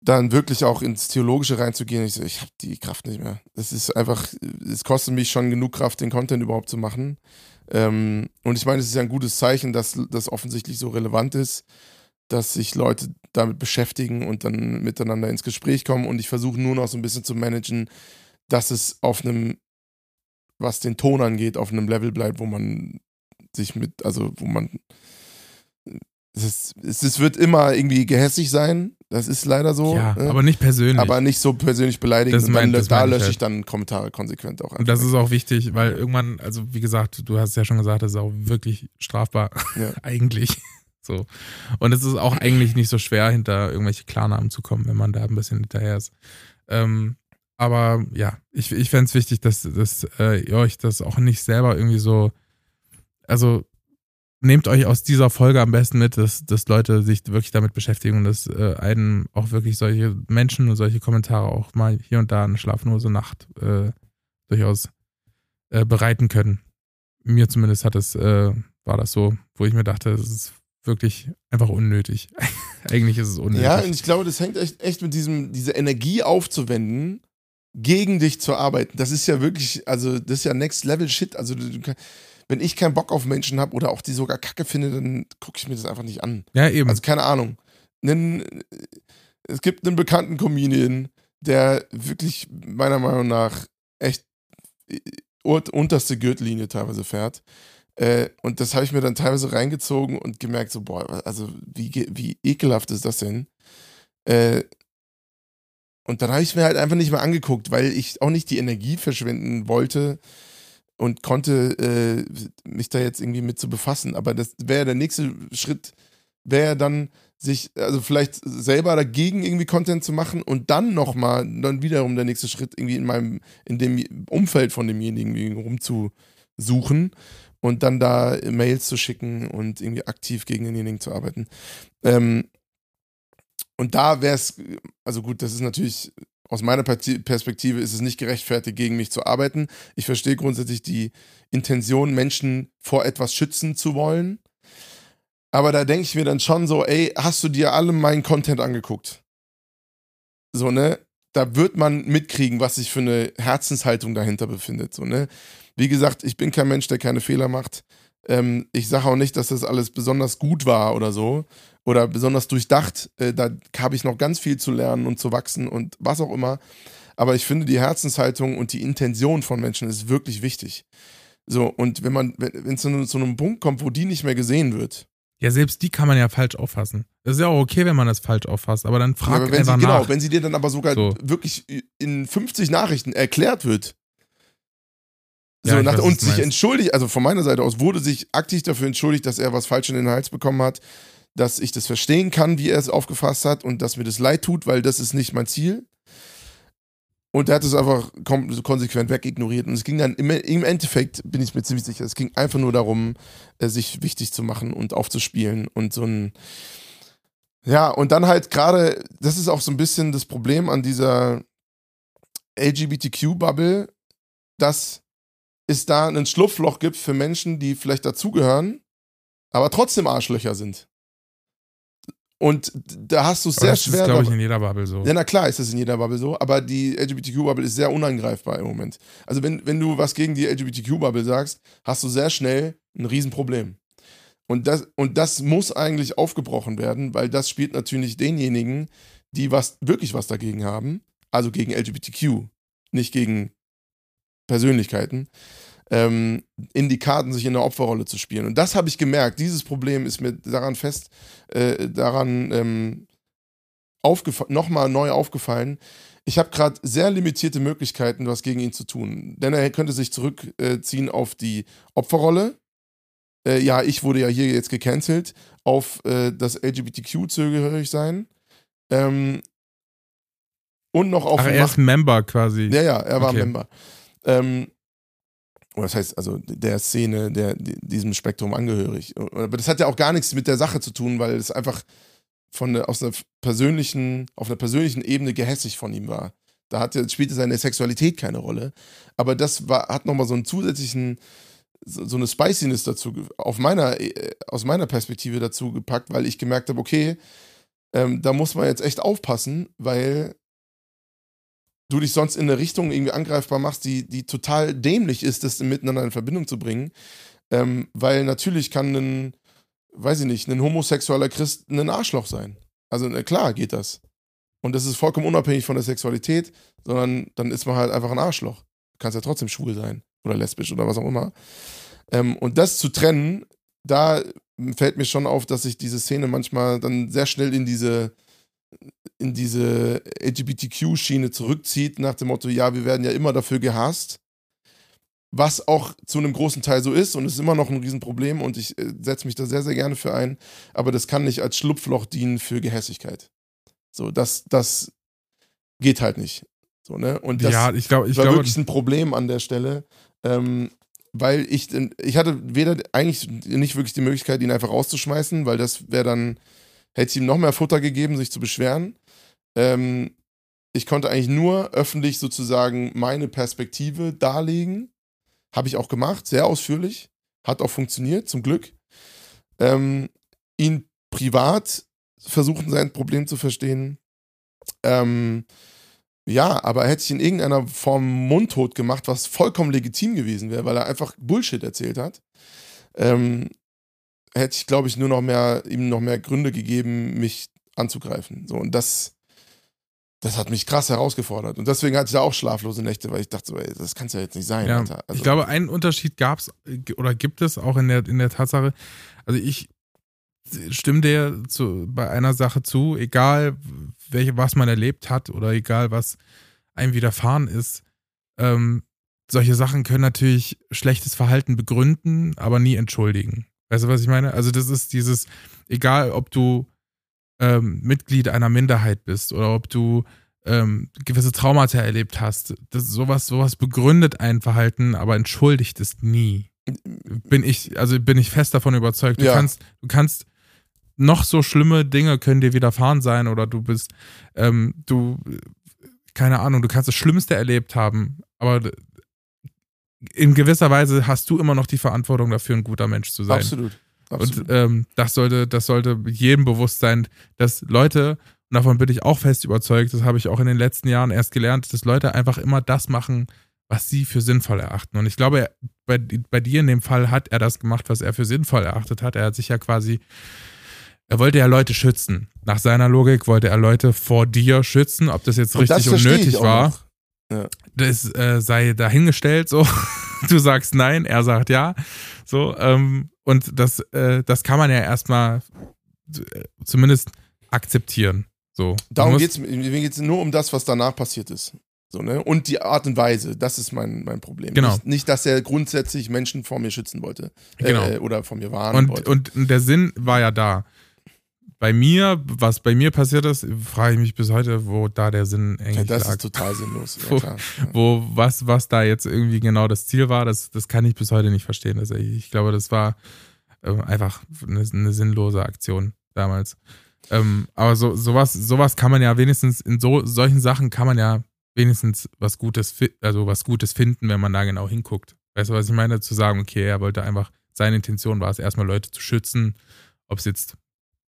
Dann wirklich auch ins Theologische reinzugehen. Ich so, ich habe die Kraft nicht mehr. Das ist einfach, es kostet mich schon genug Kraft, den Content überhaupt zu machen. Ähm, und ich meine, es ist ja ein gutes Zeichen, dass das offensichtlich so relevant ist, dass sich Leute damit beschäftigen und dann miteinander ins Gespräch kommen. Und ich versuche nur noch so ein bisschen zu managen, dass es auf einem, was den Ton angeht, auf einem Level bleibt, wo man sich mit, also wo man, es, ist, es, wird immer irgendwie gehässig sein. Das ist leider so. ja, ne? aber nicht persönlich. aber nicht so persönlich beleidigend. Das mein- das da ich lösche halt. ich dann Kommentare konsequent auch Und das ist auch wichtig, weil irgendwann, also wie gesagt, du hast es ja schon gesagt, das ist auch wirklich strafbar. Ja. eigentlich. So. Und es ist auch eigentlich nicht so schwer, hinter irgendwelche Klarnamen zu kommen, wenn man da ein bisschen hinterher ist. Ähm, aber ja, ich, ich fände es wichtig, dass, dass äh, ihr euch das auch nicht selber irgendwie so. Also nehmt euch aus dieser Folge am besten mit, dass, dass Leute sich wirklich damit beschäftigen und dass äh, einen auch wirklich solche Menschen und solche Kommentare auch mal hier und da eine schlaflose Nacht äh, durchaus äh, bereiten können. Mir zumindest hat es, äh, war das so, wo ich mir dachte, es ist wirklich einfach unnötig. Eigentlich ist es unnötig. Ja, und ich glaube, das hängt echt, echt mit diesem, diese Energie aufzuwenden, gegen dich zu arbeiten. Das ist ja wirklich, also das ist ja Next Level Shit. Also du, du, wenn ich keinen Bock auf Menschen habe oder auch die sogar Kacke finde, dann gucke ich mir das einfach nicht an. ja eben. Also keine Ahnung. Nen, es gibt einen bekannten Comedian, der wirklich meiner Meinung nach echt äh, unterste Gürtellinie teilweise fährt. Äh, und das habe ich mir dann teilweise reingezogen und gemerkt, so, boah, also wie, wie ekelhaft ist das denn? Äh, und dann habe ich mir halt einfach nicht mehr angeguckt, weil ich auch nicht die Energie verschwenden wollte und konnte äh, mich da jetzt irgendwie mit zu befassen. Aber das wäre der nächste Schritt, wäre dann sich, also vielleicht selber dagegen irgendwie Content zu machen und dann nochmal, dann wiederum der nächste Schritt irgendwie in meinem, in dem Umfeld von demjenigen rumzusuchen und dann da Mails zu schicken und irgendwie aktiv gegen denjenigen zu arbeiten. Ähm, und da wäre es, also gut, das ist natürlich aus meiner Perspektive ist es nicht gerechtfertigt, gegen mich zu arbeiten. Ich verstehe grundsätzlich die Intention, Menschen vor etwas schützen zu wollen. Aber da denke ich mir dann schon so, ey, hast du dir alle meinen Content angeguckt? So, ne? Da wird man mitkriegen, was sich für eine Herzenshaltung dahinter befindet. So, ne? Wie gesagt, ich bin kein Mensch, der keine Fehler macht. Ähm, ich sage auch nicht, dass das alles besonders gut war oder so. Oder besonders durchdacht. Äh, da habe ich noch ganz viel zu lernen und zu wachsen und was auch immer. Aber ich finde, die Herzenshaltung und die Intention von Menschen ist wirklich wichtig. So, und wenn man, wenn es zu, zu einem Punkt kommt, wo die nicht mehr gesehen wird, ja, selbst die kann man ja falsch auffassen. Das ist ja auch okay, wenn man das falsch auffasst, aber dann fragt ja, einfach sie, nach. Genau, wenn sie dir dann aber sogar so. wirklich in 50 Nachrichten erklärt wird, so, ja, nach, weiß, und sich entschuldigt, also von meiner Seite aus wurde sich aktiv dafür entschuldigt, dass er was falsch in den Hals bekommen hat, dass ich das verstehen kann, wie er es aufgefasst hat und dass mir das leid tut, weil das ist nicht mein Ziel. Und er hat es einfach konsequent wegignoriert. Und es ging dann im, im, Endeffekt, bin ich mir ziemlich sicher, es ging einfach nur darum, äh, sich wichtig zu machen und aufzuspielen und so ein. Ja, und dann halt gerade, das ist auch so ein bisschen das Problem an dieser LGBTQ-Bubble, dass es da ein Schlupfloch gibt für Menschen, die vielleicht dazugehören, aber trotzdem Arschlöcher sind. Und da hast du es sehr das schwer. Das ist, glaube ich, in jeder Bubble so. Ja, na klar ist es in jeder Bubble so, aber die LGBTQ-Bubble ist sehr unangreifbar im Moment. Also, wenn, wenn du was gegen die LGBTQ-Bubble sagst, hast du sehr schnell ein Riesenproblem. Und das, und das muss eigentlich aufgebrochen werden, weil das spielt natürlich denjenigen, die was, wirklich was dagegen haben, also gegen LGBTQ, nicht gegen Persönlichkeiten, ähm, in die Karten, sich in der Opferrolle zu spielen. Und das habe ich gemerkt. Dieses Problem ist mir daran fest, äh, daran ähm, nochmal neu aufgefallen. Ich habe gerade sehr limitierte Möglichkeiten, was gegen ihn zu tun. Denn er könnte sich zurückziehen auf die Opferrolle. Äh, ja, ich wurde ja hier jetzt gecancelt, auf äh, das LGBTQ zugehörig sein. Ähm, und noch auf. Ach, er ist Member quasi. Ja, ja, er war okay. Member. Ähm, oder das heißt, also der Szene, der diesem Spektrum angehörig. Aber das hat ja auch gar nichts mit der Sache zu tun, weil es einfach von der, aus einer persönlichen, auf einer persönlichen Ebene gehässig von ihm war. Da hat, spielte seine Sexualität keine Rolle. Aber das war, hat nochmal so einen zusätzlichen, so, so eine Spiciness dazu, auf meiner, äh, aus meiner Perspektive dazu gepackt, weil ich gemerkt habe, okay, ähm, da muss man jetzt echt aufpassen, weil du dich sonst in eine Richtung irgendwie angreifbar machst, die, die total dämlich ist, das miteinander in Verbindung zu bringen. Ähm, weil natürlich kann ein, weiß ich nicht, ein homosexueller Christ ein Arschloch sein. Also klar geht das. Und das ist vollkommen unabhängig von der Sexualität, sondern dann ist man halt einfach ein Arschloch. Du kannst ja trotzdem schwul sein oder lesbisch oder was auch immer. Ähm, und das zu trennen, da fällt mir schon auf, dass sich diese Szene manchmal dann sehr schnell in diese in diese LGBTQ-Schiene zurückzieht, nach dem Motto, ja, wir werden ja immer dafür gehasst. Was auch zu einem großen Teil so ist und ist immer noch ein Riesenproblem und ich äh, setze mich da sehr, sehr gerne für ein. Aber das kann nicht als Schlupfloch dienen für Gehässigkeit. So, das, das geht halt nicht. So, ne? Und das ja, ich glaub, ich war glaube, wirklich ein Problem an der Stelle. Ähm, weil ich, ich hatte weder eigentlich nicht wirklich die Möglichkeit, ihn einfach rauszuschmeißen, weil das wäre dann hätte es ihm noch mehr Futter gegeben, sich zu beschweren. Ähm, ich konnte eigentlich nur öffentlich sozusagen meine Perspektive darlegen. Habe ich auch gemacht, sehr ausführlich. Hat auch funktioniert, zum Glück. Ähm, ihn privat versuchen, sein Problem zu verstehen. Ähm, ja, aber hätte ich in irgendeiner Form mundtot gemacht, was vollkommen legitim gewesen wäre, weil er einfach Bullshit erzählt hat. Ähm, hätte ich, glaube ich, nur noch mehr, ihm noch mehr Gründe gegeben, mich anzugreifen. So, und das, das hat mich krass herausgefordert. Und deswegen hatte ich da auch schlaflose Nächte, weil ich dachte so, ey, das kann es ja jetzt nicht sein. Ja. Also, ich glaube, einen Unterschied gab es oder gibt es auch in der, in der Tatsache. Also ich stimme dir zu, bei einer Sache zu, egal welche, was man erlebt hat oder egal was einem widerfahren ist, ähm, solche Sachen können natürlich schlechtes Verhalten begründen, aber nie entschuldigen. Weißt du, was ich meine? Also das ist dieses, egal ob du ähm, Mitglied einer Minderheit bist oder ob du ähm, gewisse Traumata erlebt hast, das, sowas, sowas begründet ein Verhalten, aber entschuldigt es nie. Bin ich, also bin ich fest davon überzeugt. Du Ja. kannst, du kannst noch so schlimme Dinge können dir widerfahren sein oder du bist, ähm, du, keine Ahnung, du kannst das Schlimmste erlebt haben, aber in gewisser Weise hast du immer noch die Verantwortung dafür, ein guter Mensch zu sein. absolut. absolut. Und ähm, das sollte, das sollte jedem bewusst sein, dass Leute, und davon bin ich auch fest überzeugt, das habe ich auch in den letzten Jahren erst gelernt, dass Leute einfach immer das machen, was sie für sinnvoll erachten. Und ich glaube, er- bei, bei dir in dem Fall hat er das gemacht, was er für sinnvoll erachtet hat. Er hat sich ja quasi, er wollte ja Leute schützen. Nach seiner Logik wollte er Leute vor dir schützen, ob das jetzt Und das richtig und nötig war noch. Das äh, sei dahingestellt, so. Du sagst nein, er sagt ja. So, ähm, und das, äh, das kann man ja erstmal äh, zumindest akzeptieren. So. Darum musst- geht's mir geht's nur um das, was danach passiert ist. So, ne? Und die Art und Weise, das ist mein, mein Problem. Genau. Nicht, nicht, dass er grundsätzlich Menschen vor mir schützen wollte. Genau. Äh, oder vor mir warnen Und, wollte. und der Sinn war ja da. Bei mir, was bei mir passiert ist, frage ich mich bis heute, wo da der Sinn ja, eigentlich das lag. ist total sinnlos. Ja, Wo- klar. Ja. wo was, was da jetzt irgendwie genau das Ziel war, das, das kann ich bis heute nicht verstehen. Das, ich glaube, das war äh, einfach eine, eine sinnlose Aktion damals. Ähm, aber so, sowas, sowas kann man ja wenigstens, in so, solchen Sachen kann man ja wenigstens was Gutes, also was Gutes finden, wenn man da genau hinguckt. Weißt du, was ich meine? Zu sagen, okay, er wollte einfach, seine Intention war es, erstmal Leute zu schützen, ob es jetzt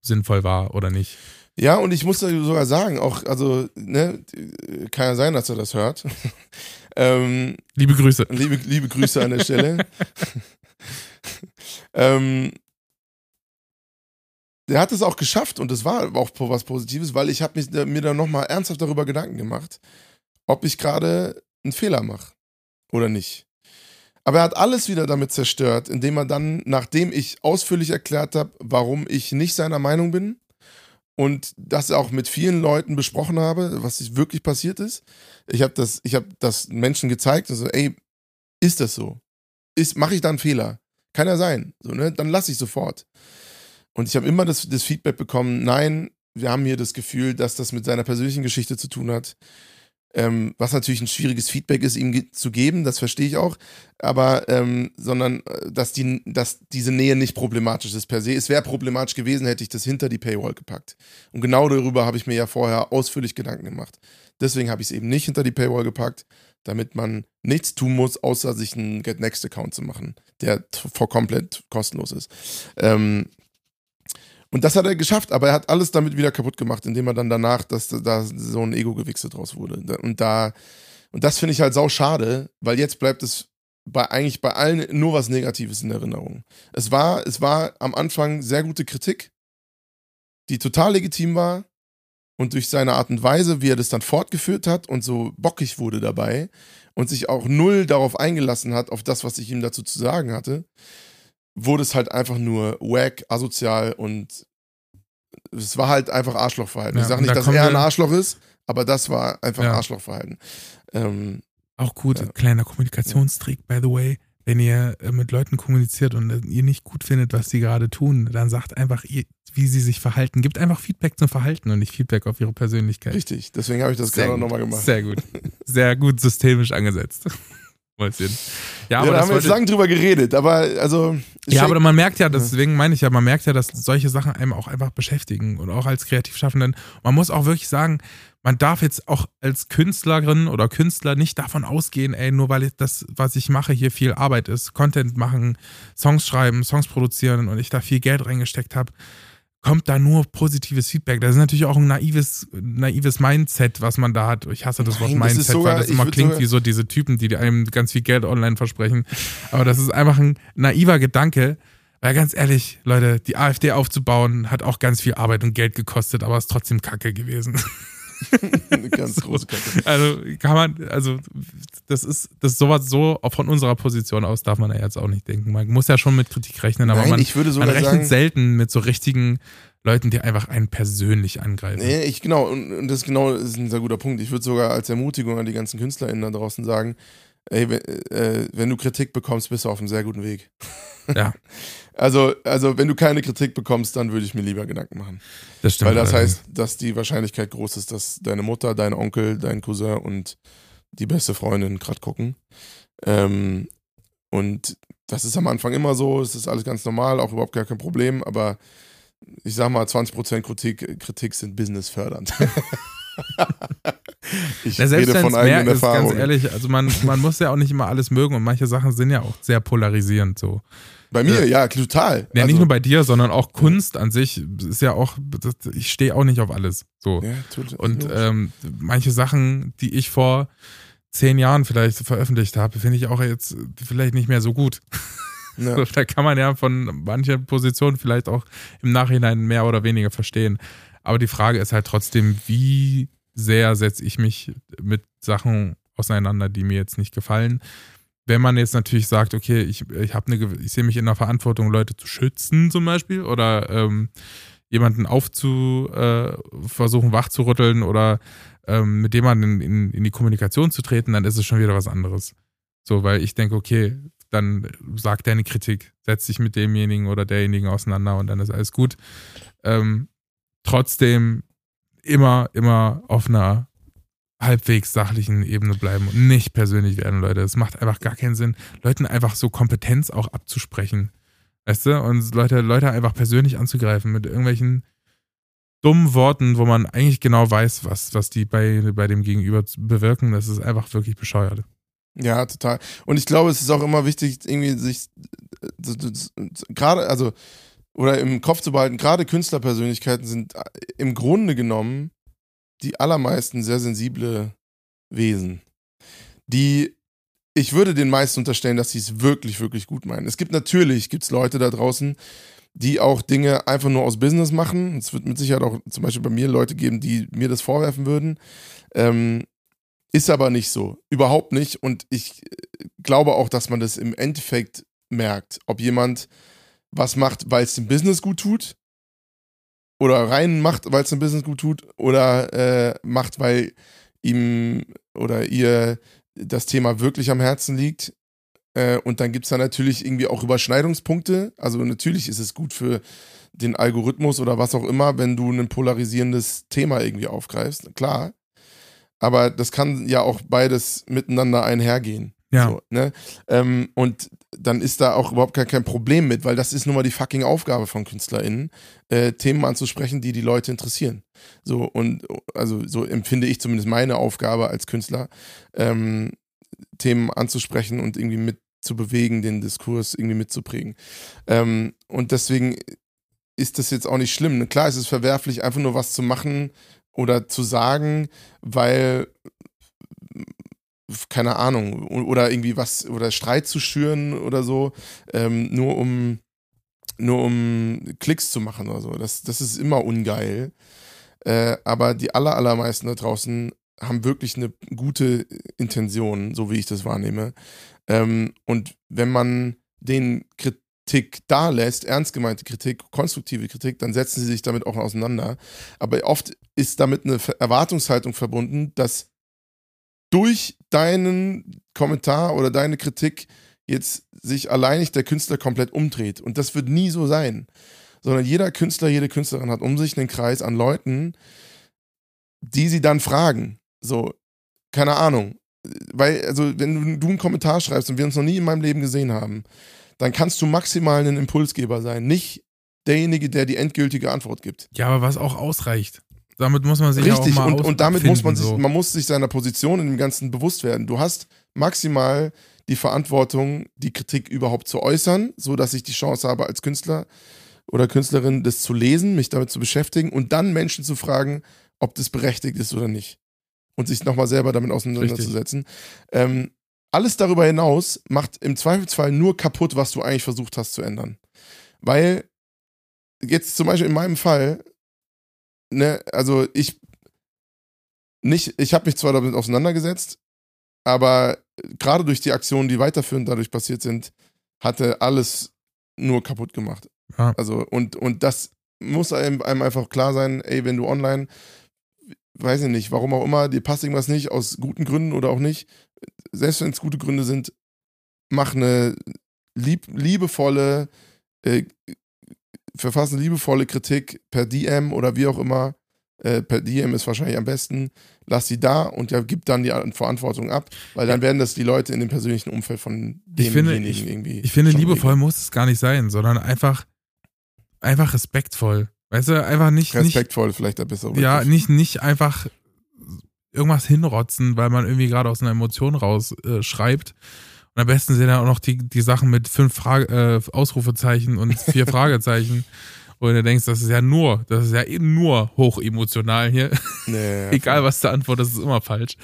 sinnvoll war oder nicht. Ja, und ich muss da sogar sagen, auch, also, ne, kann ja sein, dass er das hört. ähm, Liebe Grüße. liebe, liebe Grüße an der Stelle. ähm, der hat es auch geschafft und das war auch was Positives, weil ich habe mir dann nochmal ernsthaft darüber Gedanken gemacht, ob ich gerade einen Fehler mache oder nicht. Aber er hat alles wieder damit zerstört, indem er dann, nachdem ich ausführlich erklärt habe, warum ich nicht seiner Meinung bin und das auch mit vielen Leuten besprochen habe, was wirklich passiert ist. Ich habe das, ich habe das Menschen gezeigt und so, ey, ist das so? Ist, mache ich da einen Fehler? Kann ja sein. So, ne? Dann lasse ich sofort. Und ich habe immer das, das Feedback bekommen, nein, wir haben hier das Gefühl, dass das mit seiner persönlichen Geschichte zu tun hat. Ähm, was natürlich ein schwieriges Feedback ist, ihm ge zu geben, das verstehe ich auch. Aber, ähm, sondern, äh, dass, die, dass diese Nähe nicht problematisch ist per se. Es wäre problematisch gewesen, hätte ich das hinter die Paywall gepackt. Und genau darüber habe ich mir ja vorher ausführlich Gedanken gemacht. Deswegen habe ich es eben nicht hinter die Paywall gepackt, damit man nichts tun muss, außer sich einen Get Next Account zu machen, der vor komplett kostenlos ist. Ähm, und das hat er geschafft, aber er hat alles damit wieder kaputt gemacht, indem er dann danach, dass da so ein Ego-Gewichse draus wurde. Und da, und das finde ich halt sau schade, weil jetzt bleibt es bei eigentlich bei allen nur was Negatives in Erinnerung. Es war, es war am Anfang sehr gute Kritik, die total legitim war. Und durch seine Art und Weise, wie er das dann fortgeführt hat und so bockig wurde dabei und sich auch null darauf eingelassen hat, auf das, was ich ihm dazu zu sagen hatte, wurde es halt einfach nur wack, asozial und es war halt einfach Arschlochverhalten. Ja, ich sage nicht, da dass er ein Arschloch ist, aber das war einfach Ja. Arschlochverhalten. Ähm, Auch gut, Ja. kleiner Kommunikationstrick, by the way. Wenn ihr äh, mit Leuten kommuniziert und äh, ihr nicht gut findet, was sie gerade tun, dann sagt einfach, wie sie sich verhalten. Gibt einfach Feedback zum Verhalten und nicht Feedback auf ihre Persönlichkeit. richtig, deswegen habe ich das Sehr gerade nochmal gemacht. Sehr gut. Sehr gut systemisch angesetzt. Mäuschen. Ja, Ja, aber da das haben wir jetzt lange drüber geredet, aber also. Ja, aber man merkt ja, deswegen meine ich ja, man merkt ja, dass solche Sachen einem auch einfach beschäftigen und auch als Kreativschaffenden. Man muss auch wirklich sagen, man darf jetzt auch als Künstlerin oder Künstler nicht davon ausgehen, ey, nur weil das, was ich mache, hier viel Arbeit ist, Content machen, Songs schreiben, Songs produzieren und ich da viel Geld reingesteckt habe, kommt da nur positives Feedback. Das ist natürlich auch ein naives, naives Mindset, was man da hat. Ich hasse das Wort Nein, das ist Mindset, sogar- weil das immer klingt wie so diese Typen, die einem ganz viel Geld online versprechen. Aber das ist einfach ein naiver Gedanke. Weil ganz ehrlich, Leute, die AfD aufzubauen, hat auch ganz viel Arbeit und Geld gekostet, aber ist trotzdem kacke gewesen. Eine ganz große Kacke. Also kann man, also das ist, das sowas so, auch von unserer Position aus darf man ja jetzt auch nicht denken. Man muss ja schon mit Kritik rechnen, aber Nein, man, ich würde man sogar rechnet sagen, selten mit so richtigen Leuten, die einfach einen persönlich angreifen. Nee, ich genau, und, und das genau ist ein sehr guter Punkt. Ich würde sogar als Ermutigung an die ganzen KünstlerInnen da draußen sagen, ey, wenn, äh, wenn du Kritik bekommst, bist du auf einem sehr guten Weg. Ja. Also, also wenn du keine Kritik bekommst, dann würde ich mir lieber Gedanken machen. Das stimmt. Weil das heißt, dass die Wahrscheinlichkeit groß ist, dass deine Mutter, dein Onkel, dein Cousin und die beste Freundin gerade gucken. Ähm, und das ist am Anfang immer so, es ist alles ganz normal, auch überhaupt gar kein Problem, aber ich sag mal, 20% Kritik, Kritik sind businessfördernd. ich Ja, selbst rede von eigenen ist, ganz Erfahrungen. ehrlich, also man, man muss ja auch nicht immer alles mögen und manche Sachen sind ja auch sehr polarisierend so. Bei mir, ja, total. Ja, Also- nicht nur bei dir, sondern auch Kunst an sich ist ja auch, ich stehe auch nicht auf alles. So. ja, tut, Und ähm, manche Sachen, die ich vor zehn Jahren vielleicht veröffentlicht habe, finde ich auch jetzt vielleicht nicht mehr so gut. ja. Da kann man ja von manchen Positionen vielleicht auch im Nachhinein mehr oder weniger verstehen. Aber die Frage ist halt trotzdem, wie sehr setze ich mich mit Sachen auseinander, die mir jetzt nicht gefallen. Wenn man jetzt natürlich sagt, okay, ich, ich eine, ich sehe mich in der Verantwortung, Leute zu schützen zum Beispiel oder ähm, jemanden aufzu äh, versuchen wachzurütteln oder ähm, mit jemandem in, in, in die Kommunikation zu treten, dann ist es schon wieder was anderes. So, weil ich denke, okay, dann sag deine Kritik, setz dich mit demjenigen oder derjenigen auseinander und dann ist alles gut. Ähm, trotzdem immer, immer auf einer halbwegs sachlichen Ebene bleiben und nicht persönlich werden, Leute. Es macht einfach gar keinen Sinn, Leuten einfach so Kompetenz auch abzusprechen. Weißt du? Und Leute, Leute einfach persönlich anzugreifen mit irgendwelchen dummen Worten, wo man eigentlich genau weiß, was, was die bei, bei dem Gegenüber bewirken. Das ist einfach wirklich bescheuert. Ja, total. Und ich glaube, es ist auch immer wichtig, irgendwie sich äh, gerade, also, oder im Kopf zu behalten, gerade Künstlerpersönlichkeiten sind äh, im Grunde genommen die allermeisten sehr sensible Wesen, die ich würde den meisten unterstellen, dass sie es wirklich, wirklich gut meinen. Es gibt natürlich, gibt's Leute da draußen, die auch Dinge einfach nur aus Business machen. Es wird mit Sicherheit auch zum Beispiel bei mir Leute geben, die mir das vorwerfen würden. Ähm, ist aber nicht so. Überhaupt nicht. Und ich äh, glaube auch, dass man das im Endeffekt merkt, ob jemand was macht, weil es dem Business gut tut. Oder rein macht, weil es dem Business gut tut. Oder äh, macht, weil ihm oder ihr das Thema wirklich am Herzen liegt. Äh, und dann gibt es da natürlich irgendwie auch Überschneidungspunkte. Also natürlich ist es gut für den Algorithmus oder was auch immer, wenn du ein polarisierendes Thema irgendwie aufgreifst. Klar. Aber das kann ja auch beides miteinander einhergehen. Ja. So, ne? ähm, und dann ist da auch überhaupt gar kein Problem mit, weil das ist nun mal die fucking Aufgabe von KünstlerInnen, äh, Themen anzusprechen, die die Leute interessieren. So, und also so empfinde ich zumindest meine Aufgabe als Künstler, ähm, Themen anzusprechen und irgendwie mit zu bewegen, den Diskurs irgendwie mitzuprägen. Ähm, und deswegen ist das jetzt auch nicht schlimm. Klar ist es verwerflich, einfach nur was zu machen oder zu sagen, weil keine Ahnung, oder irgendwie was, oder Streit zu schüren oder so, ähm, nur um nur um Klicks zu machen oder so. Das, das ist immer ungeil. Äh, aber die aller, allermeisten da draußen haben wirklich eine gute Intention, so wie ich das wahrnehme. Ähm, und wenn man den Kritik da lässt, ernst gemeinte Kritik, konstruktive Kritik, dann setzen sie sich damit auch auseinander. Aber oft ist damit eine Erwartungshaltung verbunden, dass durch deinen Kommentar oder deine Kritik jetzt sich alleinig der Künstler komplett umdreht. Und das wird nie so sein. Sondern jeder Künstler, jede Künstlerin hat um sich einen Kreis an Leuten, die sie dann fragen. So, keine Ahnung. Weil, also, wenn du einen Kommentar schreibst und wir uns noch nie in meinem Leben gesehen haben, dann kannst du maximal ein Impulsgeber sein. Nicht derjenige, der die endgültige Antwort gibt. Ja, aber was auch ausreicht. Damit muss man sich ja auch Richtig, mal und, und damit muss man sich, so. man muss sich seiner Position in dem Ganzen bewusst werden. Du hast maximal die Verantwortung, die Kritik überhaupt zu äußern, so dass ich die Chance habe, als Künstler oder Künstlerin das zu lesen, mich damit zu beschäftigen und dann Menschen zu fragen, ob das berechtigt ist oder nicht. Und sich nochmal selber damit auseinanderzusetzen. Ähm, alles darüber hinaus macht im Zweifelsfall nur kaputt, was du eigentlich versucht hast zu ändern. Weil jetzt zum Beispiel in meinem Fall, ne, also ich nicht, ich habe mich zwar damit auseinandergesetzt, aber gerade durch die Aktionen, die weiterführend dadurch passiert sind, hatte alles nur kaputt gemacht. Ja. Also, und, und das muss einem, einem einfach klar sein, ey, wenn du online, weiß ich nicht, warum auch immer, dir passt irgendwas nicht, aus guten Gründen oder auch nicht, selbst wenn es gute Gründe sind, mach eine lieb, liebevolle, äh, verfassen liebevolle Kritik per DM oder wie auch immer. Äh, per DM ist wahrscheinlich am besten. Lass sie da und ja, gib dann die Verantwortung ab, weil dann werden das die Leute in dem persönlichen Umfeld von Ich finde, demjenigen ich, irgendwie. ich finde liebevoll regeln. muss es gar nicht sein, sondern einfach, einfach respektvoll. Weißt du, einfach nicht, nicht Respektvoll, vielleicht der bessere Ja, Begriff. nicht, nicht einfach irgendwas hinrotzen, weil man irgendwie gerade aus einer Emotion raus äh, schreibt. Und am besten sind ja auch noch die, die Sachen mit fünf Frage, äh, Ausrufezeichen und vier Fragezeichen. Wo du denkst, das ist ja nur, das ist ja eben nur hochemotional hier. Nee, Egal was du antwortest, ist immer falsch.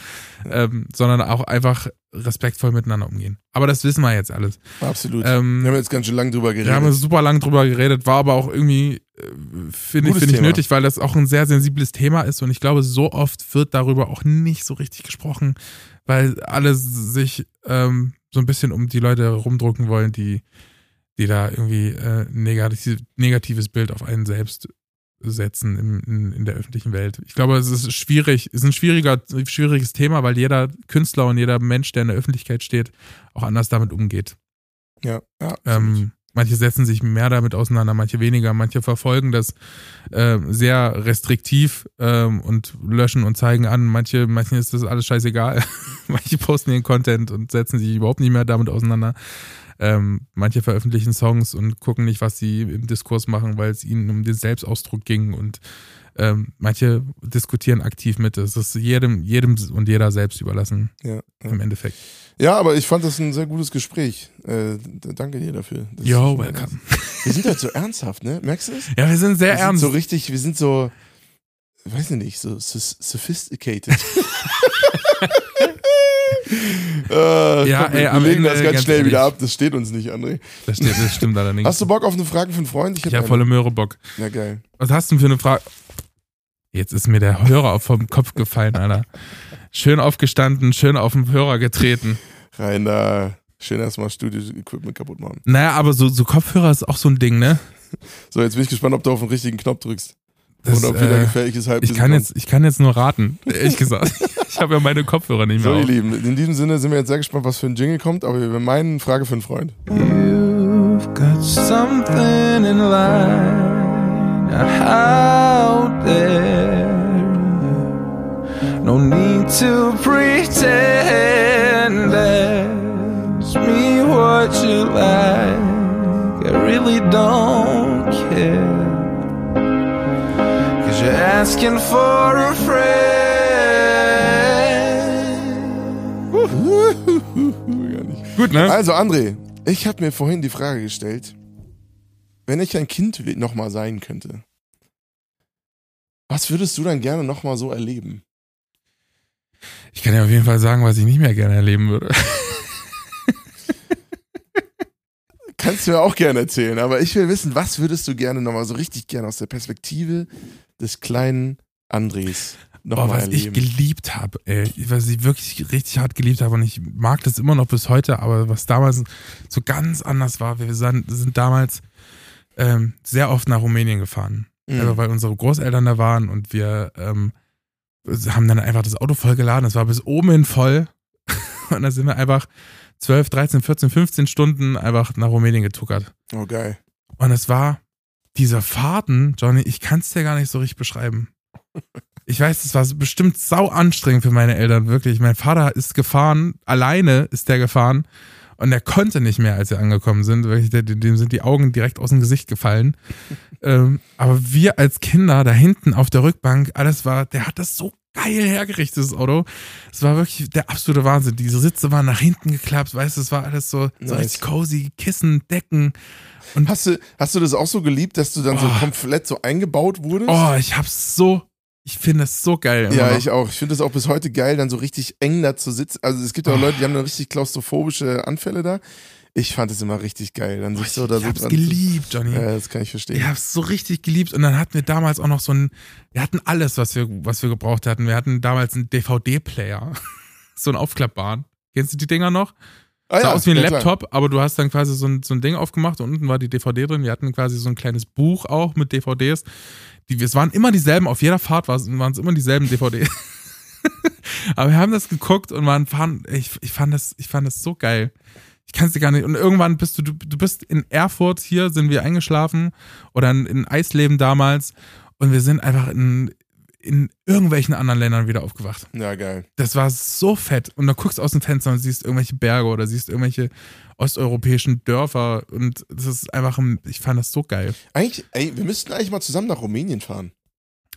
Ähm, sondern auch einfach respektvoll miteinander umgehen. Aber das wissen wir jetzt alles. Absolut. Ähm, wir haben jetzt ganz schön lange drüber wir geredet. haben super lang drüber geredet, war aber auch irgendwie, äh, finde finde ich nötig, weil das auch ein sehr sensibles Thema ist und ich glaube, so oft wird darüber auch nicht so richtig gesprochen, weil alle sich ähm, so ein bisschen um die Leute rumdrucken wollen, die, die da irgendwie äh, negativ, negatives Bild auf einen selbst setzen im, in, in der öffentlichen Welt. Ich glaube, es ist schwierig, es ist ein schwieriger, schwieriges Thema, weil jeder Künstler und jeder Mensch, der in der Öffentlichkeit steht, auch anders damit umgeht. ja, ja. Ähm, manche setzen sich mehr damit auseinander, manche weniger, manche verfolgen das äh, sehr restriktiv ähm, und löschen und zeigen an. Manche, manchen ist das alles scheißegal. manche posten ihren Content und setzen sich überhaupt nicht mehr damit auseinander. Ähm, manche veröffentlichen Songs und gucken nicht, was sie im Diskurs machen, weil es ihnen um den Selbstausdruck ging und ähm, manche diskutieren aktiv mit. Es ist jedem, jedem und jeder selbst überlassen ja, ja. im Endeffekt. ja, aber ich fand das ein sehr gutes Gespräch. Äh, danke dir dafür. Das Yo, welcome. Wir sind halt so ernsthaft, ne? Merkst du das? Ja, wir sind sehr wir sind ernst. so richtig, wir sind so, weiß ich nicht, so sophisticated. äh, Ja, komm, wir, ey, wir am legen Ende, das ganz ganz schnell wieder ehrlich. ab. Das steht uns nicht, André. Das, steht, das stimmt allerdings. Hast du Bock auf eine Frage für einen Freund? Ich habe eine. volle Möhre Bock. Ja, geil. Was hast du denn für eine Frage? Jetzt ist mir der Hörer auf vom Kopf gefallen, Alter. Schön aufgestanden, schön auf den Hörer getreten. Rein da. Schön erstmal Studio-Equipment kaputt machen. Naja, aber so, so Kopfhörer ist auch so ein Ding, ne? So, jetzt bin ich gespannt, ob du auf den richtigen Knopf drückst. Das, und ob wieder äh, gefährliches Halbwissen ich, kann kommt. jetzt, ich kann jetzt nur raten, ehrlich gesagt. Ich habe ja meine Kopfhörer nicht So, mehr ihr auf. Lieben, in diesem Sinne sind wir jetzt sehr gespannt, was für ein Jingle kommt, aber wir meinen Frage für einen Freund. You've got something in line out there. No need to pretend. Ask me what you like. I really don't care. Cause you're asking for a friend. Gut, ne? Also, André, ich habe mir vorhin die Frage gestellt, wenn ich ein Kind nochmal sein könnte, was würdest du dann gerne nochmal so erleben? Ich kann ja auf jeden Fall sagen, was ich nicht mehr gerne erleben würde. Kannst du mir auch gerne erzählen, aber ich will wissen, was würdest du gerne nochmal so richtig gerne aus der Perspektive des kleinen Andres Boah, nochmal was ich erleben? geliebt habe, ey. Was ich wirklich richtig hart geliebt habe und ich mag das immer noch bis heute, aber was damals so ganz anders war, wir sind, sind damals ähm, sehr oft nach Rumänien gefahren. Mhm. Also, weil unsere Großeltern da waren und wir ähm, haben dann einfach das Auto vollgeladen. Es war bis oben hin voll. Und dann sind wir einfach 12, 13, 14, 15 Stunden einfach nach Rumänien getuckert. oh, geil. Und es war diese Fahrten, Johnny, ich kann es dir gar nicht so richtig beschreiben. Ich weiß, es war bestimmt sau anstrengend für meine Eltern, wirklich. Mein Vater ist gefahren, alleine ist der gefahren und er konnte nicht mehr, als wir angekommen sind. Wirklich, Dem sind die Augen direkt aus dem Gesicht gefallen. ähm, aber wir als Kinder da hinten auf der Rückbank, alles war, der hat das so geil hergerichtet, das Auto. Es war wirklich der absolute Wahnsinn. Diese Sitze waren nach hinten geklappt, weißt du, es war alles so, so Nice. richtig cozy, Kissen, Decken. Und Hast du, hast du das auch so geliebt, dass du dann so Oh. komplett so eingebaut wurdest? Oh, ich hab's so, ich finde es so geil. immer Ja, noch. ich auch. Ich finde es auch bis heute geil, dann so richtig eng da zu sitzen. Also es gibt ja auch Leute, die haben dann richtig klaustrophobische Anfälle da. Ich fand es immer richtig geil. Dann sitzt du da ich so hab's geliebt, Johnny. Ja, das kann ich verstehen. Ich hab's so richtig geliebt und dann hatten wir damals auch noch so ein, wir hatten alles, was wir, was wir gebraucht hatten. Wir hatten damals einen DVD-Player, so einen aufklappbaren. Kennst du die Dinger noch? Ah, Sah aus wie ein ja, klar. Laptop, aber du hast dann quasi so ein, so ein Ding aufgemacht und unten war die DVD drin. Wir hatten quasi so ein kleines Buch auch mit DVDs. Die, es waren immer dieselben, auf jeder Fahrt waren es immer dieselben DVDs. aber wir haben das geguckt und waren, fahren, ich, ich, fand das, ich fand das so geil. Ich kann es dir gar nicht. Und irgendwann bist du, du, du bist in Erfurt, hier sind wir eingeschlafen oder in, in Eisleben damals und wir sind einfach in, in irgendwelchen anderen Ländern wieder aufgewacht. Ja, geil. Das war so fett. Und dann guckst du aus dem Fenster und siehst irgendwelche Berge oder siehst irgendwelche osteuropäischen Dörfer. Und das ist einfach, ein- ich fand das so geil. Eigentlich, ey, wir müssten eigentlich mal zusammen nach Rumänien fahren.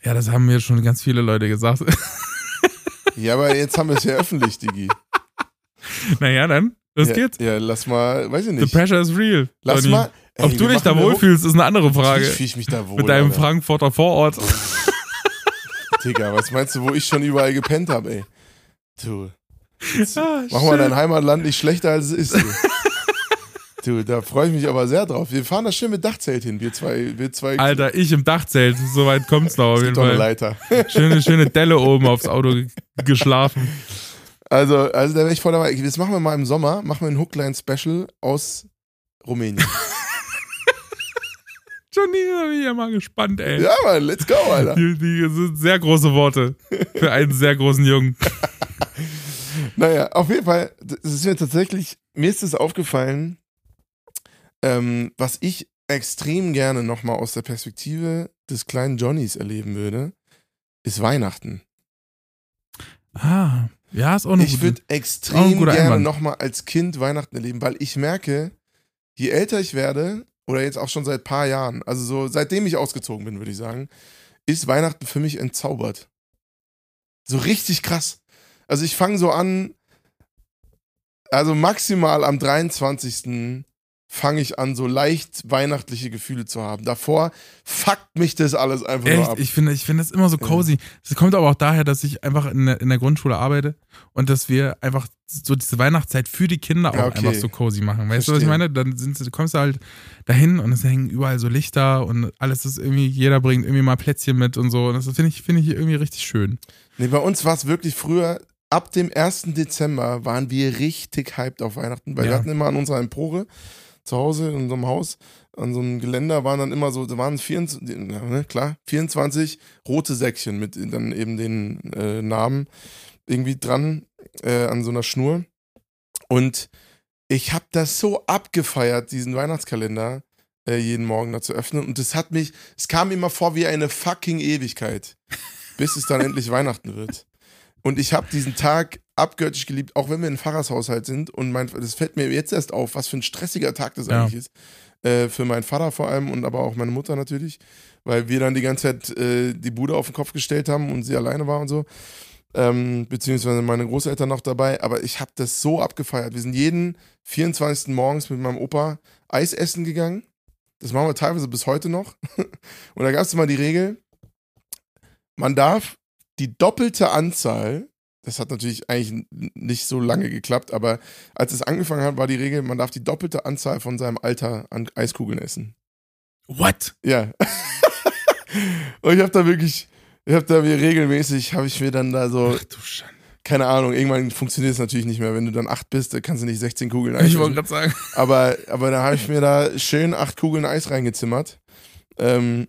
Ja, das haben mir schon ganz viele Leute gesagt. Ja, aber jetzt haben wir es ja öffentlich, Digi. naja, dann, los ja, geht's. Ja, lass mal, weiß ich The nicht. pressure is real. Lass Johnny. mal. ey, Ob du dich da wohlfühlst, ist eine andere Frage. Natürlich fühle ich mich da wohl. Mit deinem Alter. Frankfurter Vorort. Digga, was meinst du, wo ich schon überall gepennt habe, ey? Du, Ah, mach mal shit. dein Heimatland nicht schlechter, als es ist. Du, du da freue ich mich aber sehr drauf. Wir fahren da schön mit Dachzelt hin, wir zwei. Wir zwei Alter, ich im Dachzelt. So weit kommt's noch auf es jeden Fall. Leiter. Schöne, schöne Delle oben aufs Auto ge- geschlafen. Also, also da wäre ich voll dabei. Das machen wir mal im Sommer, machen wir ein Hookline-Special aus Rumänien. Johnny, da bin ich ja mal gespannt, ey. ja, Mann, let's go, Alter. Die, die sind sehr große Worte für einen sehr großen Jungen. Naja, auf jeden Fall, das ist mir tatsächlich, mir ist es aufgefallen, ähm, was ich extrem gerne nochmal aus der Perspektive des kleinen Johnnys erleben würde, ist Weihnachten. Ah, ja, ist auch eine Ich würde extrem gerne nochmal als Kind Weihnachten erleben, weil ich merke, je älter ich werde, oder jetzt auch schon seit paar Jahren, also so seitdem ich ausgezogen bin, würde ich sagen, ist Weihnachten für mich entzaubert. So richtig krass. Also ich fange so an, also maximal am 23. fange ich an, so leicht weihnachtliche Gefühle zu haben. Davor fuckt mich das alles einfach nur Echt, ab. ich finde, ich finde das immer so cozy. Es kommt aber auch daher, dass ich einfach in der, in der Grundschule arbeite und dass wir einfach so diese Weihnachtszeit für die Kinder auch Ja, okay. einfach so cozy machen. Weißt du, was ich meine? Dann sind, kommst du halt dahin und es hängen überall so Lichter und alles ist irgendwie, jeder bringt irgendwie mal Plätzchen mit und so. Und das finde ich, finde ich irgendwie richtig schön. Nee, bei uns war es wirklich früher, ab dem 1. Dezember waren wir richtig hyped auf Weihnachten, weil wir Ja. hatten immer an unserer Empore zu Hause in unserem Haus, an so einem Geländer waren dann immer so, da waren 24, ja, ne, klar, 24 rote Säckchen mit dann eben den äh, Namen irgendwie dran äh, an so einer Schnur. Und ich habe das so abgefeiert, diesen Weihnachtskalender äh, jeden Morgen da zu öffnen. Und das hat mich, es kam mir immer vor wie eine fucking Ewigkeit, bis es dann endlich Weihnachten wird. Und ich habe diesen Tag abgöttisch geliebt, auch wenn wir in Pfarrershaushalt sind. Und mein, das fällt mir jetzt erst auf, was für ein stressiger Tag das Ja. eigentlich ist. Äh, für meinen Vater vor allem und aber auch meine Mutter natürlich. Weil wir dann die ganze Zeit äh, die Bude auf den Kopf gestellt haben und sie alleine war und so. Ähm, beziehungsweise meine Großeltern noch dabei. Aber ich habe das so abgefeiert. Wir sind jeden 24. morgens mit meinem Opa Eis essen gegangen. Das machen wir teilweise bis heute noch. Und da gab es immer die Regel, man darf die doppelte Anzahl, das hat natürlich eigentlich nicht so lange geklappt, aber als es angefangen hat, war die Regel, man darf die doppelte Anzahl von seinem Alter an Eiskugeln essen. What? Ja. Und ich habe da wirklich, ich habe da mir regelmäßig, habe ich mir dann da so, Ach du Schande. keine Ahnung, irgendwann funktioniert es natürlich nicht mehr. Wenn du dann acht bist, dann kannst du nicht 16 Kugeln Eis Ich wollte gerade sagen. Aber, aber da habe ich mir da schön acht Kugeln Eis reingezimmert. Ähm,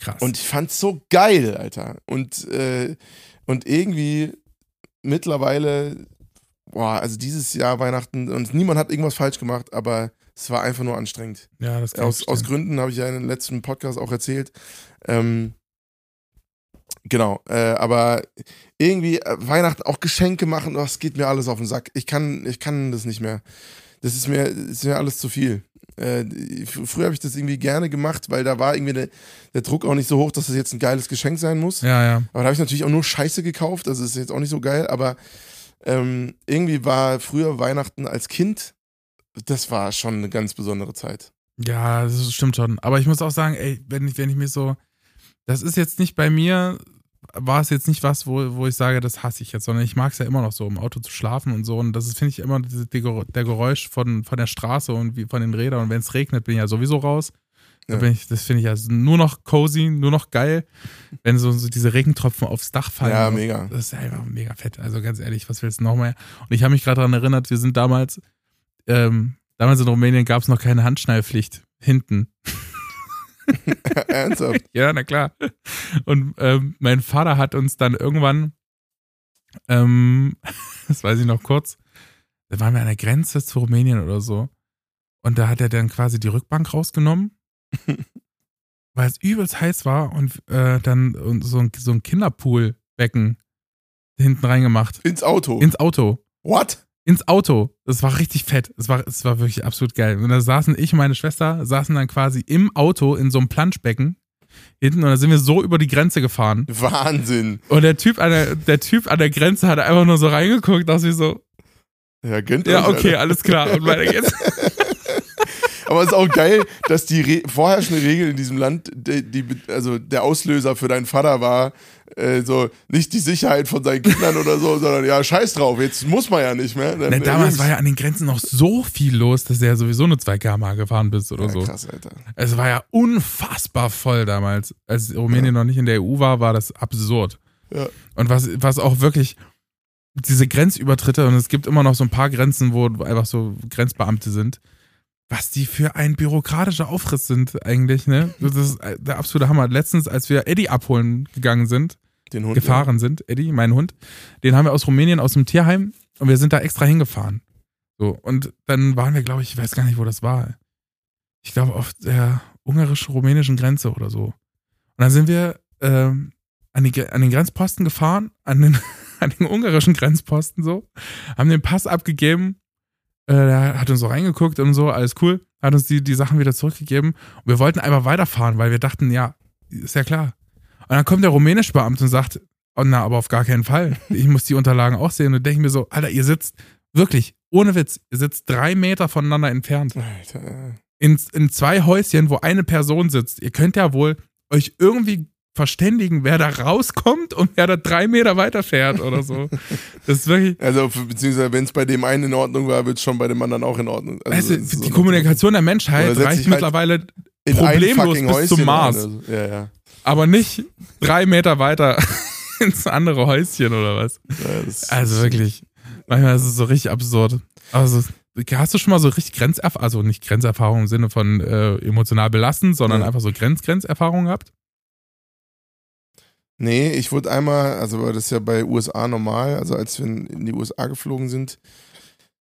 Krass. und ich fand's so geil, Alter. Und, äh, und irgendwie mittlerweile, boah, also dieses Jahr Weihnachten, und niemand hat irgendwas falsch gemacht, aber es war einfach nur anstrengend. ja, das kann Aus, aus. Gründen habe ich ja in den letzten Podcast auch erzählt. Ähm, genau, äh, aber irgendwie äh, Weihnachten auch Geschenke machen, das geht mir alles auf den Sack. Ich kann, ich kann das nicht mehr. Das ist mir, ist mir alles zu viel. Äh, früher habe ich das irgendwie gerne gemacht, weil da war irgendwie der, der Druck auch nicht so hoch, dass das jetzt ein geiles Geschenk sein muss. Ja, ja. Aber da habe ich natürlich auch nur Scheiße gekauft, also ist jetzt auch nicht so geil, aber ähm, irgendwie war früher Weihnachten als Kind, das war schon eine ganz besondere Zeit. Ja, das stimmt schon. Aber ich muss auch sagen, ey, wenn ich, wenn ich mir so, das ist jetzt nicht bei mir war es jetzt nicht was, wo, wo ich sage, das hasse ich jetzt, sondern ich mag es ja immer noch so, im Auto zu schlafen und so. Und das ist, finde ich, immer diese, die der Geräusch von, von der Straße und wie von den Rädern. Und wenn es regnet, bin ich ja sowieso raus. Da Ja. ich, das finde ich ja nur noch cozy, nur noch geil, wenn so, so diese Regentropfen aufs Dach fallen. Ja, mega. Das ist einfach mega fett. Also ganz ehrlich, was willst du noch mehr? Und ich habe mich gerade daran erinnert, wir sind damals, ähm, damals in Rumänien gab es noch keine Handschnallpflicht hinten. Ernsthaft. Ja, na klar. Und ähm, mein Vater hat uns dann irgendwann, ähm, das weiß ich noch kurz, da waren wir an der Grenze zu Rumänien oder so. Und da hat er dann quasi die Rückbank rausgenommen, weil es übelst heiß war und äh, dann und so ein, so ein Kinderpoolbecken hinten reingemacht. Ins Auto. Ins Auto. What? Ins Auto. Das war richtig fett. Es war, es war wirklich absolut geil. Und da saßen ich und meine Schwester, saßen dann quasi im Auto in so einem Planschbecken hinten und da sind wir so über die Grenze gefahren. Wahnsinn. Und der Typ an der, der Typ an der Grenze hat einfach nur so reingeguckt, dass wir so, Ja, gönnt ja, okay, alles klar. Und weiter geht's. Aber es ist auch geil, dass die Re vorherrschende Regel in diesem Land, die, die, also der Auslöser für deinen Vater war, äh, so nicht die Sicherheit von seinen Kindern oder so, sondern ja, scheiß drauf, jetzt muss man ja nicht mehr. Dann, Na, äh, damals Jungs. war ja an den Grenzen noch so viel los, dass du ja sowieso nur 2 km gefahren bist oder ja, so. krass, Alter. Es war ja unfassbar voll damals. Als Rumänien noch nicht in der EU war, war das absurd. Ja. Und was, was auch wirklich diese Grenzübertritte, und es gibt immer noch so ein paar Grenzen, wo einfach so Grenzbeamte sind, was die für ein bürokratischer Aufriss sind eigentlich, ne? Das ist der absolute Hammer. Letztens, als wir Eddie abholen gegangen sind, Den Hund. gefahren sind, Eddie, mein Hund, den haben wir aus Rumänien, aus dem Tierheim und wir sind da extra hingefahren. So, und dann waren wir, glaube ich, ich weiß gar nicht, wo das war. Ich glaube, auf der ungarisch-rumänischen Grenze oder so. Und dann sind wir ähm, an, die, an den Grenzposten gefahren, an den, an den ungarischen Grenzposten so, haben den Pass abgegeben, äh, der hat uns so reingeguckt und so, alles cool, hat uns die, die Sachen wieder zurückgegeben und wir wollten einfach weiterfahren, weil wir dachten, ja, ist ja klar. Und dann kommt der rumänische Beamte und sagt, oh na, aber auf gar keinen Fall. Ich muss die Unterlagen auch sehen und denke mir so, Alter, ihr sitzt wirklich, ohne Witz, ihr sitzt drei Meter voneinander entfernt. Alter. In, in zwei Häuschen, wo eine Person sitzt. Ihr könnt ja wohl euch irgendwie verständigen, wer da rauskommt und wer da drei Meter weiterfährt oder so. Das ist wirklich, Also, beziehungsweise, wenn es bei dem einen in Ordnung war, wird es schon bei dem anderen auch in Ordnung. Also, weißt du, das ist so die Kommunikation der Menschheit reicht halt mittlerweile ein problemlos bis zum Häuschen Mars. oder so. Ja, ja. aber nicht drei Meter weiter ins andere Häuschen oder was. ja Also wirklich, manchmal ist es so richtig absurd. Also hast du schon mal so richtig Grenzerfahrung, also nicht Grenzerfahrung im Sinne von äh, emotional belastend, sondern einfach so Grenz-Grenzerfahrung gehabt? Nee, ich wurde einmal, also war das ja bei USA normal, also als wir in die USA geflogen sind,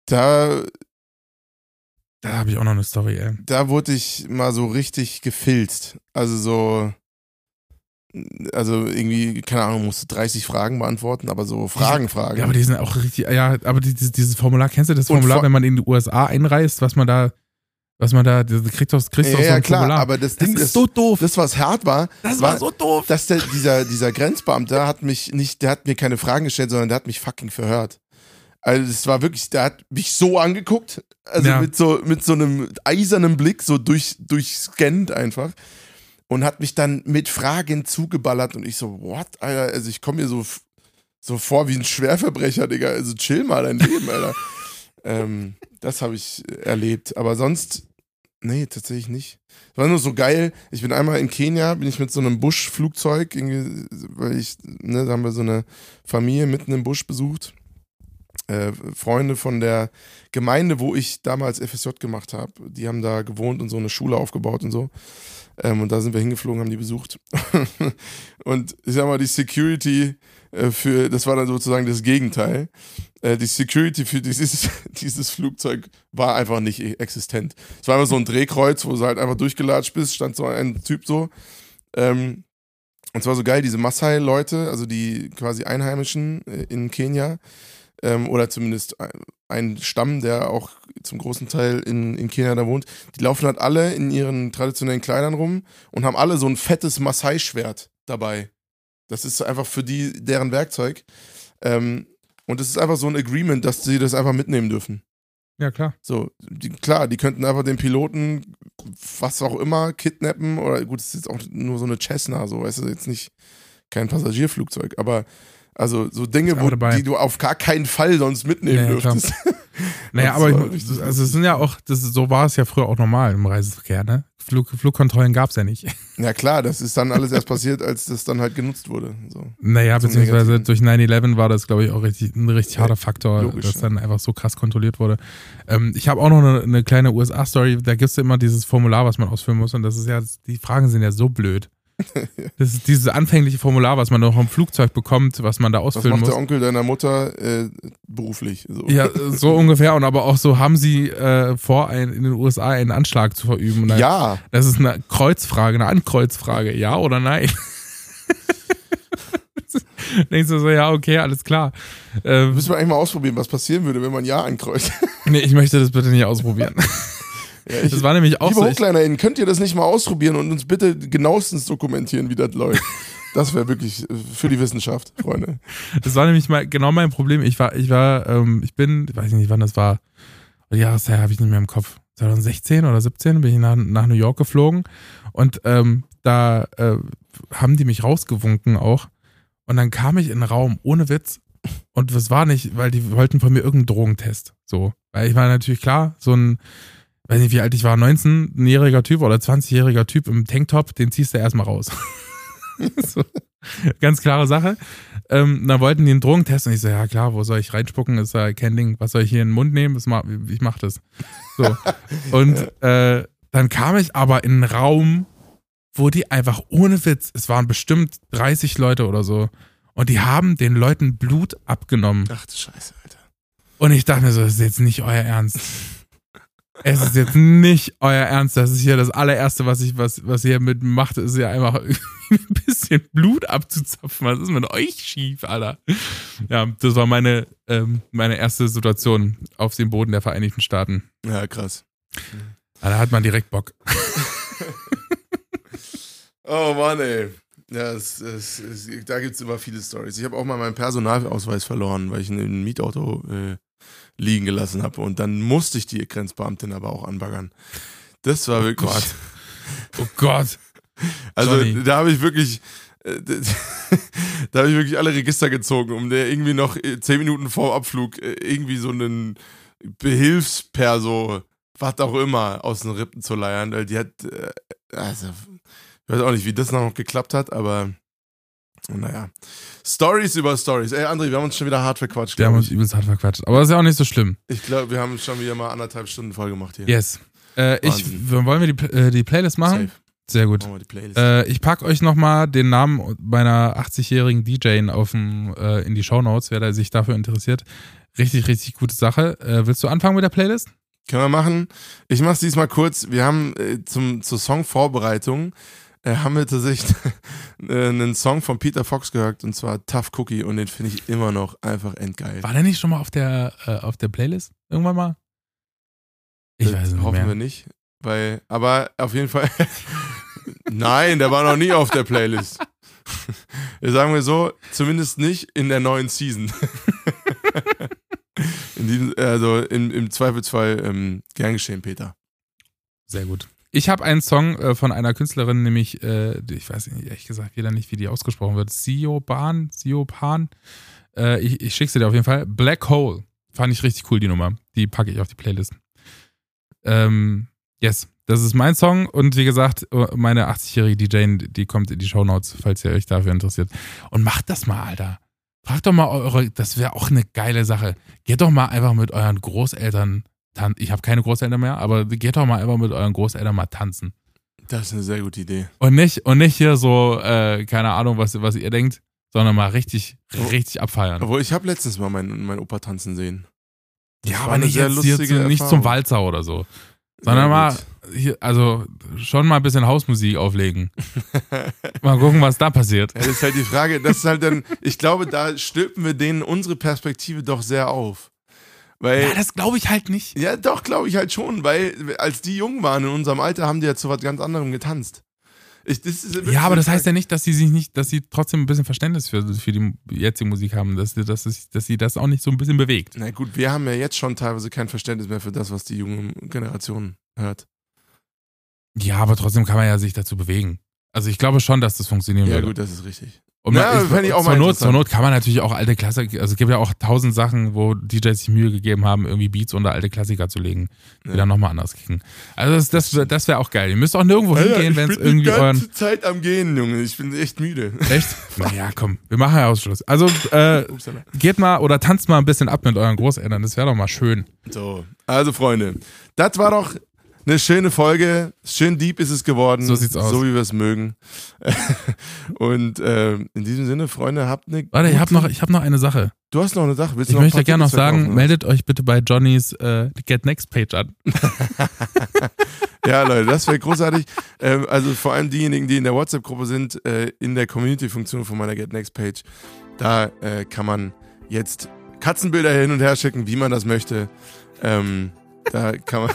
da, Da habe ich auch noch eine Story, ey. da wurde ich mal so richtig gefilzt. Also so, also irgendwie, keine Ahnung, musste 30 Fragen beantworten, aber so Fragen, Fragen. Ja, aber die sind auch richtig, ja, aber die, dieses, dieses Formular, kennst du das Formular, wenn man in die USA einreist, was man da, was man da, du kriegst doch, kriegst ja, doch so ja, ein klar, Formular. aber das das Ding, ist das, so doof. das, was hart war, Das war war so doof. dass der, dieser, dieser Grenzbeamte hat mich nicht, der hat mir keine Fragen gestellt, sondern der hat mich fucking verhört. Also es war wirklich, der hat mich so angeguckt, also Ja. mit so mit so einem eisernen Blick so durch durchscannt einfach und hat mich dann mit Fragen zugeballert und ich so what, Alter, also ich komme mir so so vor wie ein Schwerverbrecher, Digga, also chill mal dein Leben, Alter. ähm, das habe ich erlebt, aber sonst nee, tatsächlich nicht. War nur so geil. Ich bin einmal in Kenia, bin ich mit so einem Buschflugzeug, irgendwie, weil ich, ne, da haben wir so eine Familie mitten im Busch besucht. Äh, Freunde von der Gemeinde, wo ich damals FSJ gemacht habe, die haben da gewohnt und so eine Schule aufgebaut und so. Ähm, und da sind wir hingeflogen, haben die besucht. und ich sag mal, die Security für, das war dann sozusagen das Gegenteil. Äh, die Security für dieses, dieses Flugzeug war einfach nicht e- existent. Es war einfach so ein Drehkreuz, wo du halt einfach durchgelatscht bist, stand so ein Typ so. Ähm, und zwar so geil, diese Maasai-Leute, also die quasi Einheimischen äh, in Kenia, ähm, oder zumindest ein, ein Stamm, der auch zum großen Teil in, in Kenia da wohnt, die laufen halt alle in ihren traditionellen Kleidern rum und haben alle so ein fettes Maasai-Schwert dabei. Das ist einfach für die deren Werkzeug. Ähm, und es ist einfach so ein Agreement, dass sie das einfach mitnehmen dürfen. Ja, klar. So, die, klar, die könnten einfach den Piloten, was auch immer, kidnappen oder gut, es ist jetzt auch nur so eine Cessna, so, weißt du, jetzt nicht kein Passagierflugzeug. Aber also so Dinge, wo, die du auf gar keinen Fall sonst mitnehmen Ja, dürftest. Naja, aber ich, also es sind ja auch, das, so war es ja früher auch normal im Reiseverkehr, ne? Flug, Flugkontrollen gab es ja nicht. Ja klar, das ist dann alles erst passiert, als das dann halt genutzt wurde. So. Naja, beziehungsweise Negativen. durch 9-11 war das, glaube ich, auch richtig, ein richtig harter Faktor, logisch, dass ja. dann einfach so krass kontrolliert wurde. Ähm, ich habe auch noch eine, eine kleine USA-Story, da gibt es immer dieses Formular, was man ausfüllen muss und das ist ja, die Fragen sind ja so blöd. Das ist dieses anfängliche Formular, was man noch im Flugzeug bekommt, was man da Was ausfüllen macht muss. der Onkel deiner Mutter äh, beruflich? So. Ja, so ungefähr. Und aber auch so, haben sie äh, vor, ein, in den USA einen Anschlag zu verüben? Dann- ja. Das ist eine Kreuzfrage, eine Ankreuzfrage. Ja oder nein? Denkst du so, ja, okay, alles klar. Ähm, Müssen wir eigentlich mal ausprobieren, was passieren würde, wenn man Ja ankreuzt. nee, ich möchte das bitte nicht ausprobieren. Ja, ich, Das war nämlich auch Liebe so. HochkleinerInnen, könnt ihr das nicht mal ausprobieren und uns bitte genauestens dokumentieren, wie das läuft? Das wäre wirklich äh, für die Wissenschaft, Freunde. das war nämlich mal genau mein Problem. Ich war, ich war, ähm, ich bin, ich weiß nicht, wann das war. Die Jahreszeit habe ich nicht mehr im Kopf. 2016 oder 17 bin ich nach, nach New York geflogen und ähm, da äh, haben die mich rausgewunken auch. Und dann kam ich in einen Raum ohne Witz. Und das war nicht, weil die wollten von mir irgendeinen Drogentest. So. Weil ich war natürlich klar, so ein, weiß nicht, wie alt ich war, 19-jähriger Typ oder 20-jähriger Typ im Tanktop, den ziehst du erstmal raus. so. Ganz klare Sache. Ähm, dann wollten die einen Drogentest und ich so, ja klar, wo soll ich reinspucken? Ist ja kein Ding. Was soll ich hier in den Mund nehmen? Ich mach das. So. Und äh, dann kam ich aber in einen Raum, wo die einfach ohne Witz, es waren bestimmt 30 Leute oder so, und die haben den Leuten Blut abgenommen. Ach du Scheiße, Alter. Und ich dachte mir so, das ist jetzt nicht euer Ernst. Es ist jetzt nicht euer Ernst. Das ist hier das allererste, was ich, was, was ihr mit macht, ist ja einfach ein bisschen Blut abzuzapfen. Was ist mit euch schief, Alter? Ja, das war meine, ähm, meine erste Situation auf dem Boden der Vereinigten Staaten. Ja, krass. Da hat man direkt Bock. Oh Mann, ey. Ja, es, es, es, da gibt es immer viele Stories. Ich habe auch mal meinen Personalausweis verloren, weil ich im Mietauto äh, liegen gelassen habe. Und dann musste ich die Grenzbeamtin aber auch anbaggern. Das war wirklich. Gott. Oh Gott. Also Johnny. da habe ich wirklich. äh, Da habe ich wirklich alle Register gezogen, um der irgendwie noch äh, zehn Minuten vor Abflug äh, irgendwie so einen Behilfsperso, was auch immer, aus den Rippen zu leiern, weil die hat, also, ich weiß auch nicht, wie das noch geklappt hat, aber naja. Stories über Stories. Ey, André, wir haben uns schon wieder hart verquatscht. Der haben uns übelst hart verquatscht. Aber das ist ja auch nicht so schlimm. ich glaube, wir haben schon wieder mal anderthalb Stunden voll gemacht hier. Yes. Äh, ich, wollen wir die, äh, die Playlist machen? Safe. Sehr gut. Wir. Äh, ich pack euch nochmal den Namen meiner 80-jährigen DJ auf dem, äh, in die Shownotes, wer da sich dafür interessiert. Richtig, richtig gute Sache. Äh, willst du anfangen mit der Playlist? Können wir machen. Ich mach's diesmal kurz. Wir haben äh, zum, zur Songvorbereitung haben wir tatsächlich äh, einen Song von Peter Fox gehört und zwar Tough Cookie und den finde ich immer noch einfach endgeil. War der nicht schon mal auf der, äh, auf der Playlist? Irgendwann mal? Ich Das weiß es nicht Hoffen mehr. wir nicht. Weil, aber auf jeden Fall. Nein, der war noch nie auf der Playlist. Sagen wir so, zumindest nicht in der neuen Season. in diesem, also im, im Zweifelsfall ähm, gern geschehen, Peter. Sehr gut. Ich habe einen Song äh, von einer Künstlerin, nämlich, äh, ich weiß nicht, ehrlich gesagt wieder nicht, wie die ausgesprochen wird. Sioban, Siopan. Äh, ich ich schicke sie dir auf jeden Fall. Black Hole. Fand ich richtig cool, die Nummer. Die packe ich auf die Playlist. Ähm, yes. Das ist mein Song und wie gesagt, meine 80-jährige DJ, die kommt in die Shownotes, falls ihr euch dafür interessiert. Und macht das mal, Alter. Fragt doch mal eure, das wäre auch eine geile Sache. Geht doch mal einfach mit euren Großeltern tanzen. Ich habe keine Großeltern mehr, aber geht doch mal einfach mit euren Großeltern mal tanzen. Das ist eine sehr gute Idee. Und nicht, und nicht hier so, äh, keine Ahnung, was, was ihr denkt, sondern mal richtig, richtig abfeiern. Obwohl, ich habe letztens mal meinen mein Opa tanzen sehen. Das ja, aber nicht sehr jetzt zu, nicht zum Walzer oder so. Sondern Ja, mal, hier, also schon mal ein bisschen Hausmusik auflegen. mal gucken, was da passiert. Ja, das ist halt die Frage, das ist halt dann, ich glaube, da stülpen wir denen unsere Perspektive doch sehr auf. Weil, Ja, das glaube ich halt nicht. ja, doch, glaube ich halt schon, weil als die jung waren in unserem Alter, haben die ja zu was ganz anderem getanzt. Ich, das Ja, aber das heißt ja nicht, dass sie sich nicht, dass sie trotzdem ein bisschen Verständnis für, für die jetzige Musik haben, dass, sie- dass, dass sie das auch nicht so ein bisschen bewegt. Na gut, wir haben ja jetzt schon teilweise kein Verständnis mehr für das, was die junge Generation hört. Ja, aber trotzdem kann man ja sich dazu bewegen. Also ich glaube schon, dass das funktionieren Ja, würde. gut, das ist richtig. Und Ja, man- fänd ich auch mal zur, Not, zur Not kann man natürlich auch alte Klassiker, also es gibt ja auch tausend Sachen, wo DJs sich Mühe gegeben haben, irgendwie Beats unter alte Klassiker zu legen, die Ja. dann nochmal anders kicken. Also das, das, das wäre auch geil. Ihr müsst auch nirgendwo Alter, hingehen, ich wenn es irgendwie die euren... ganze Zeit am Gehen, Junge. Ich bin echt müde. Echt? Naja, komm, wir machen ja Ausschluss. Also äh, geht mal oder tanzt mal ein bisschen ab mit euren Großeltern, das wäre doch mal schön. So, also Freunde, das war doch eine schöne Folge. Schön deep ist es geworden. So sieht's aus. So wie wir es mögen. Und äh, in diesem Sinne, Freunde, habt eine. Warte, ich habe noch, ich hab noch eine Sache. Du hast noch eine Sache. Willst Ich du noch ein möchte gerne noch sagen, oder? meldet euch bitte bei Johnnys äh, Get Next Page an. Ja, Leute, das wäre großartig. ähm, also vor allem diejenigen, die in der WhatsApp-Gruppe sind, äh, in der Community-Funktion von meiner Get Next Page, da äh, kann man jetzt Katzenbilder hin und her schicken, wie man das möchte. Ähm, da kann man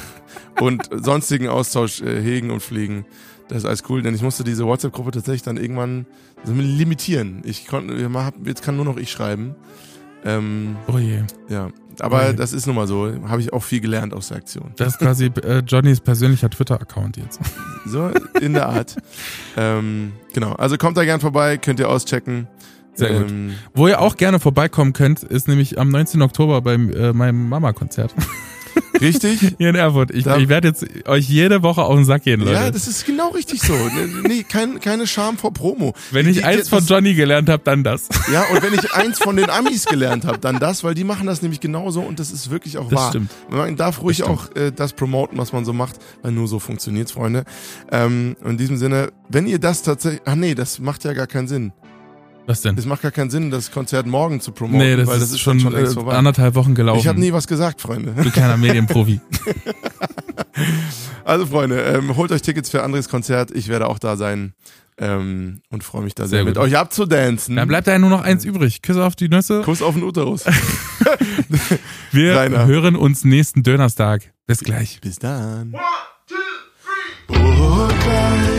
und sonstigen Austausch äh, hegen und pflegen. Das ist alles cool, denn ich musste diese WhatsApp-Gruppe tatsächlich dann irgendwann limitieren. Ich konnte, jetzt kann nur noch ich schreiben. Ähm, Oh je. ja, aber Okay. das ist nun mal so. Habe ich auch viel gelernt aus der Aktion. Das ist quasi äh, Johnnys persönlicher Twitter-Account jetzt. So, in der Art. ähm, genau, also kommt da gern vorbei, könnt ihr auschecken. Sehr gut. Ähm, Wo ihr auch gerne vorbeikommen könnt, ist nämlich am 19. Oktober beim äh, meinem Mama-Konzert Richtig? hier in Erfurt. Ich, ich werde jetzt euch jede Woche auf den Sack gehen, Leute. Ja, das ist genau richtig so. Nee, kein, keine Scham vor Promo. Wenn ich Die- die- eins von Johnny gelernt habe, dann das. Ja, und wenn ich eins von den Amis gelernt habe, dann das, weil die machen das nämlich genauso und das ist wirklich auch Das wahr. stimmt. Man darf ruhig Das auch äh, das promoten, was man so macht, weil nur so funktioniert's, Freunde. Ähm, in diesem Sinne, wenn ihr das tatsächlich, ach nee, das macht ja gar keinen Sinn. Was denn? Es macht gar keinen Sinn, das Konzert morgen zu promoten, Nee, das, weil ist, schon, dann längst äh, vorbei. anderthalb Wochen gelaufen. Ich habe nie was gesagt, Freunde. du kleiner Medienprofi. Also Freunde, ähm, holt euch Tickets für Andres Konzert. Ich werde auch da sein ähm, und freue mich da sehr, Sehr mit euch abzudancen. Dann bleibt ja nur noch eins übrig. Küsse auf die Nüsse. Kuss auf den Uterus. Wir Rainer. hören uns nächsten Donnerstag. Bis gleich. Bis dann. One,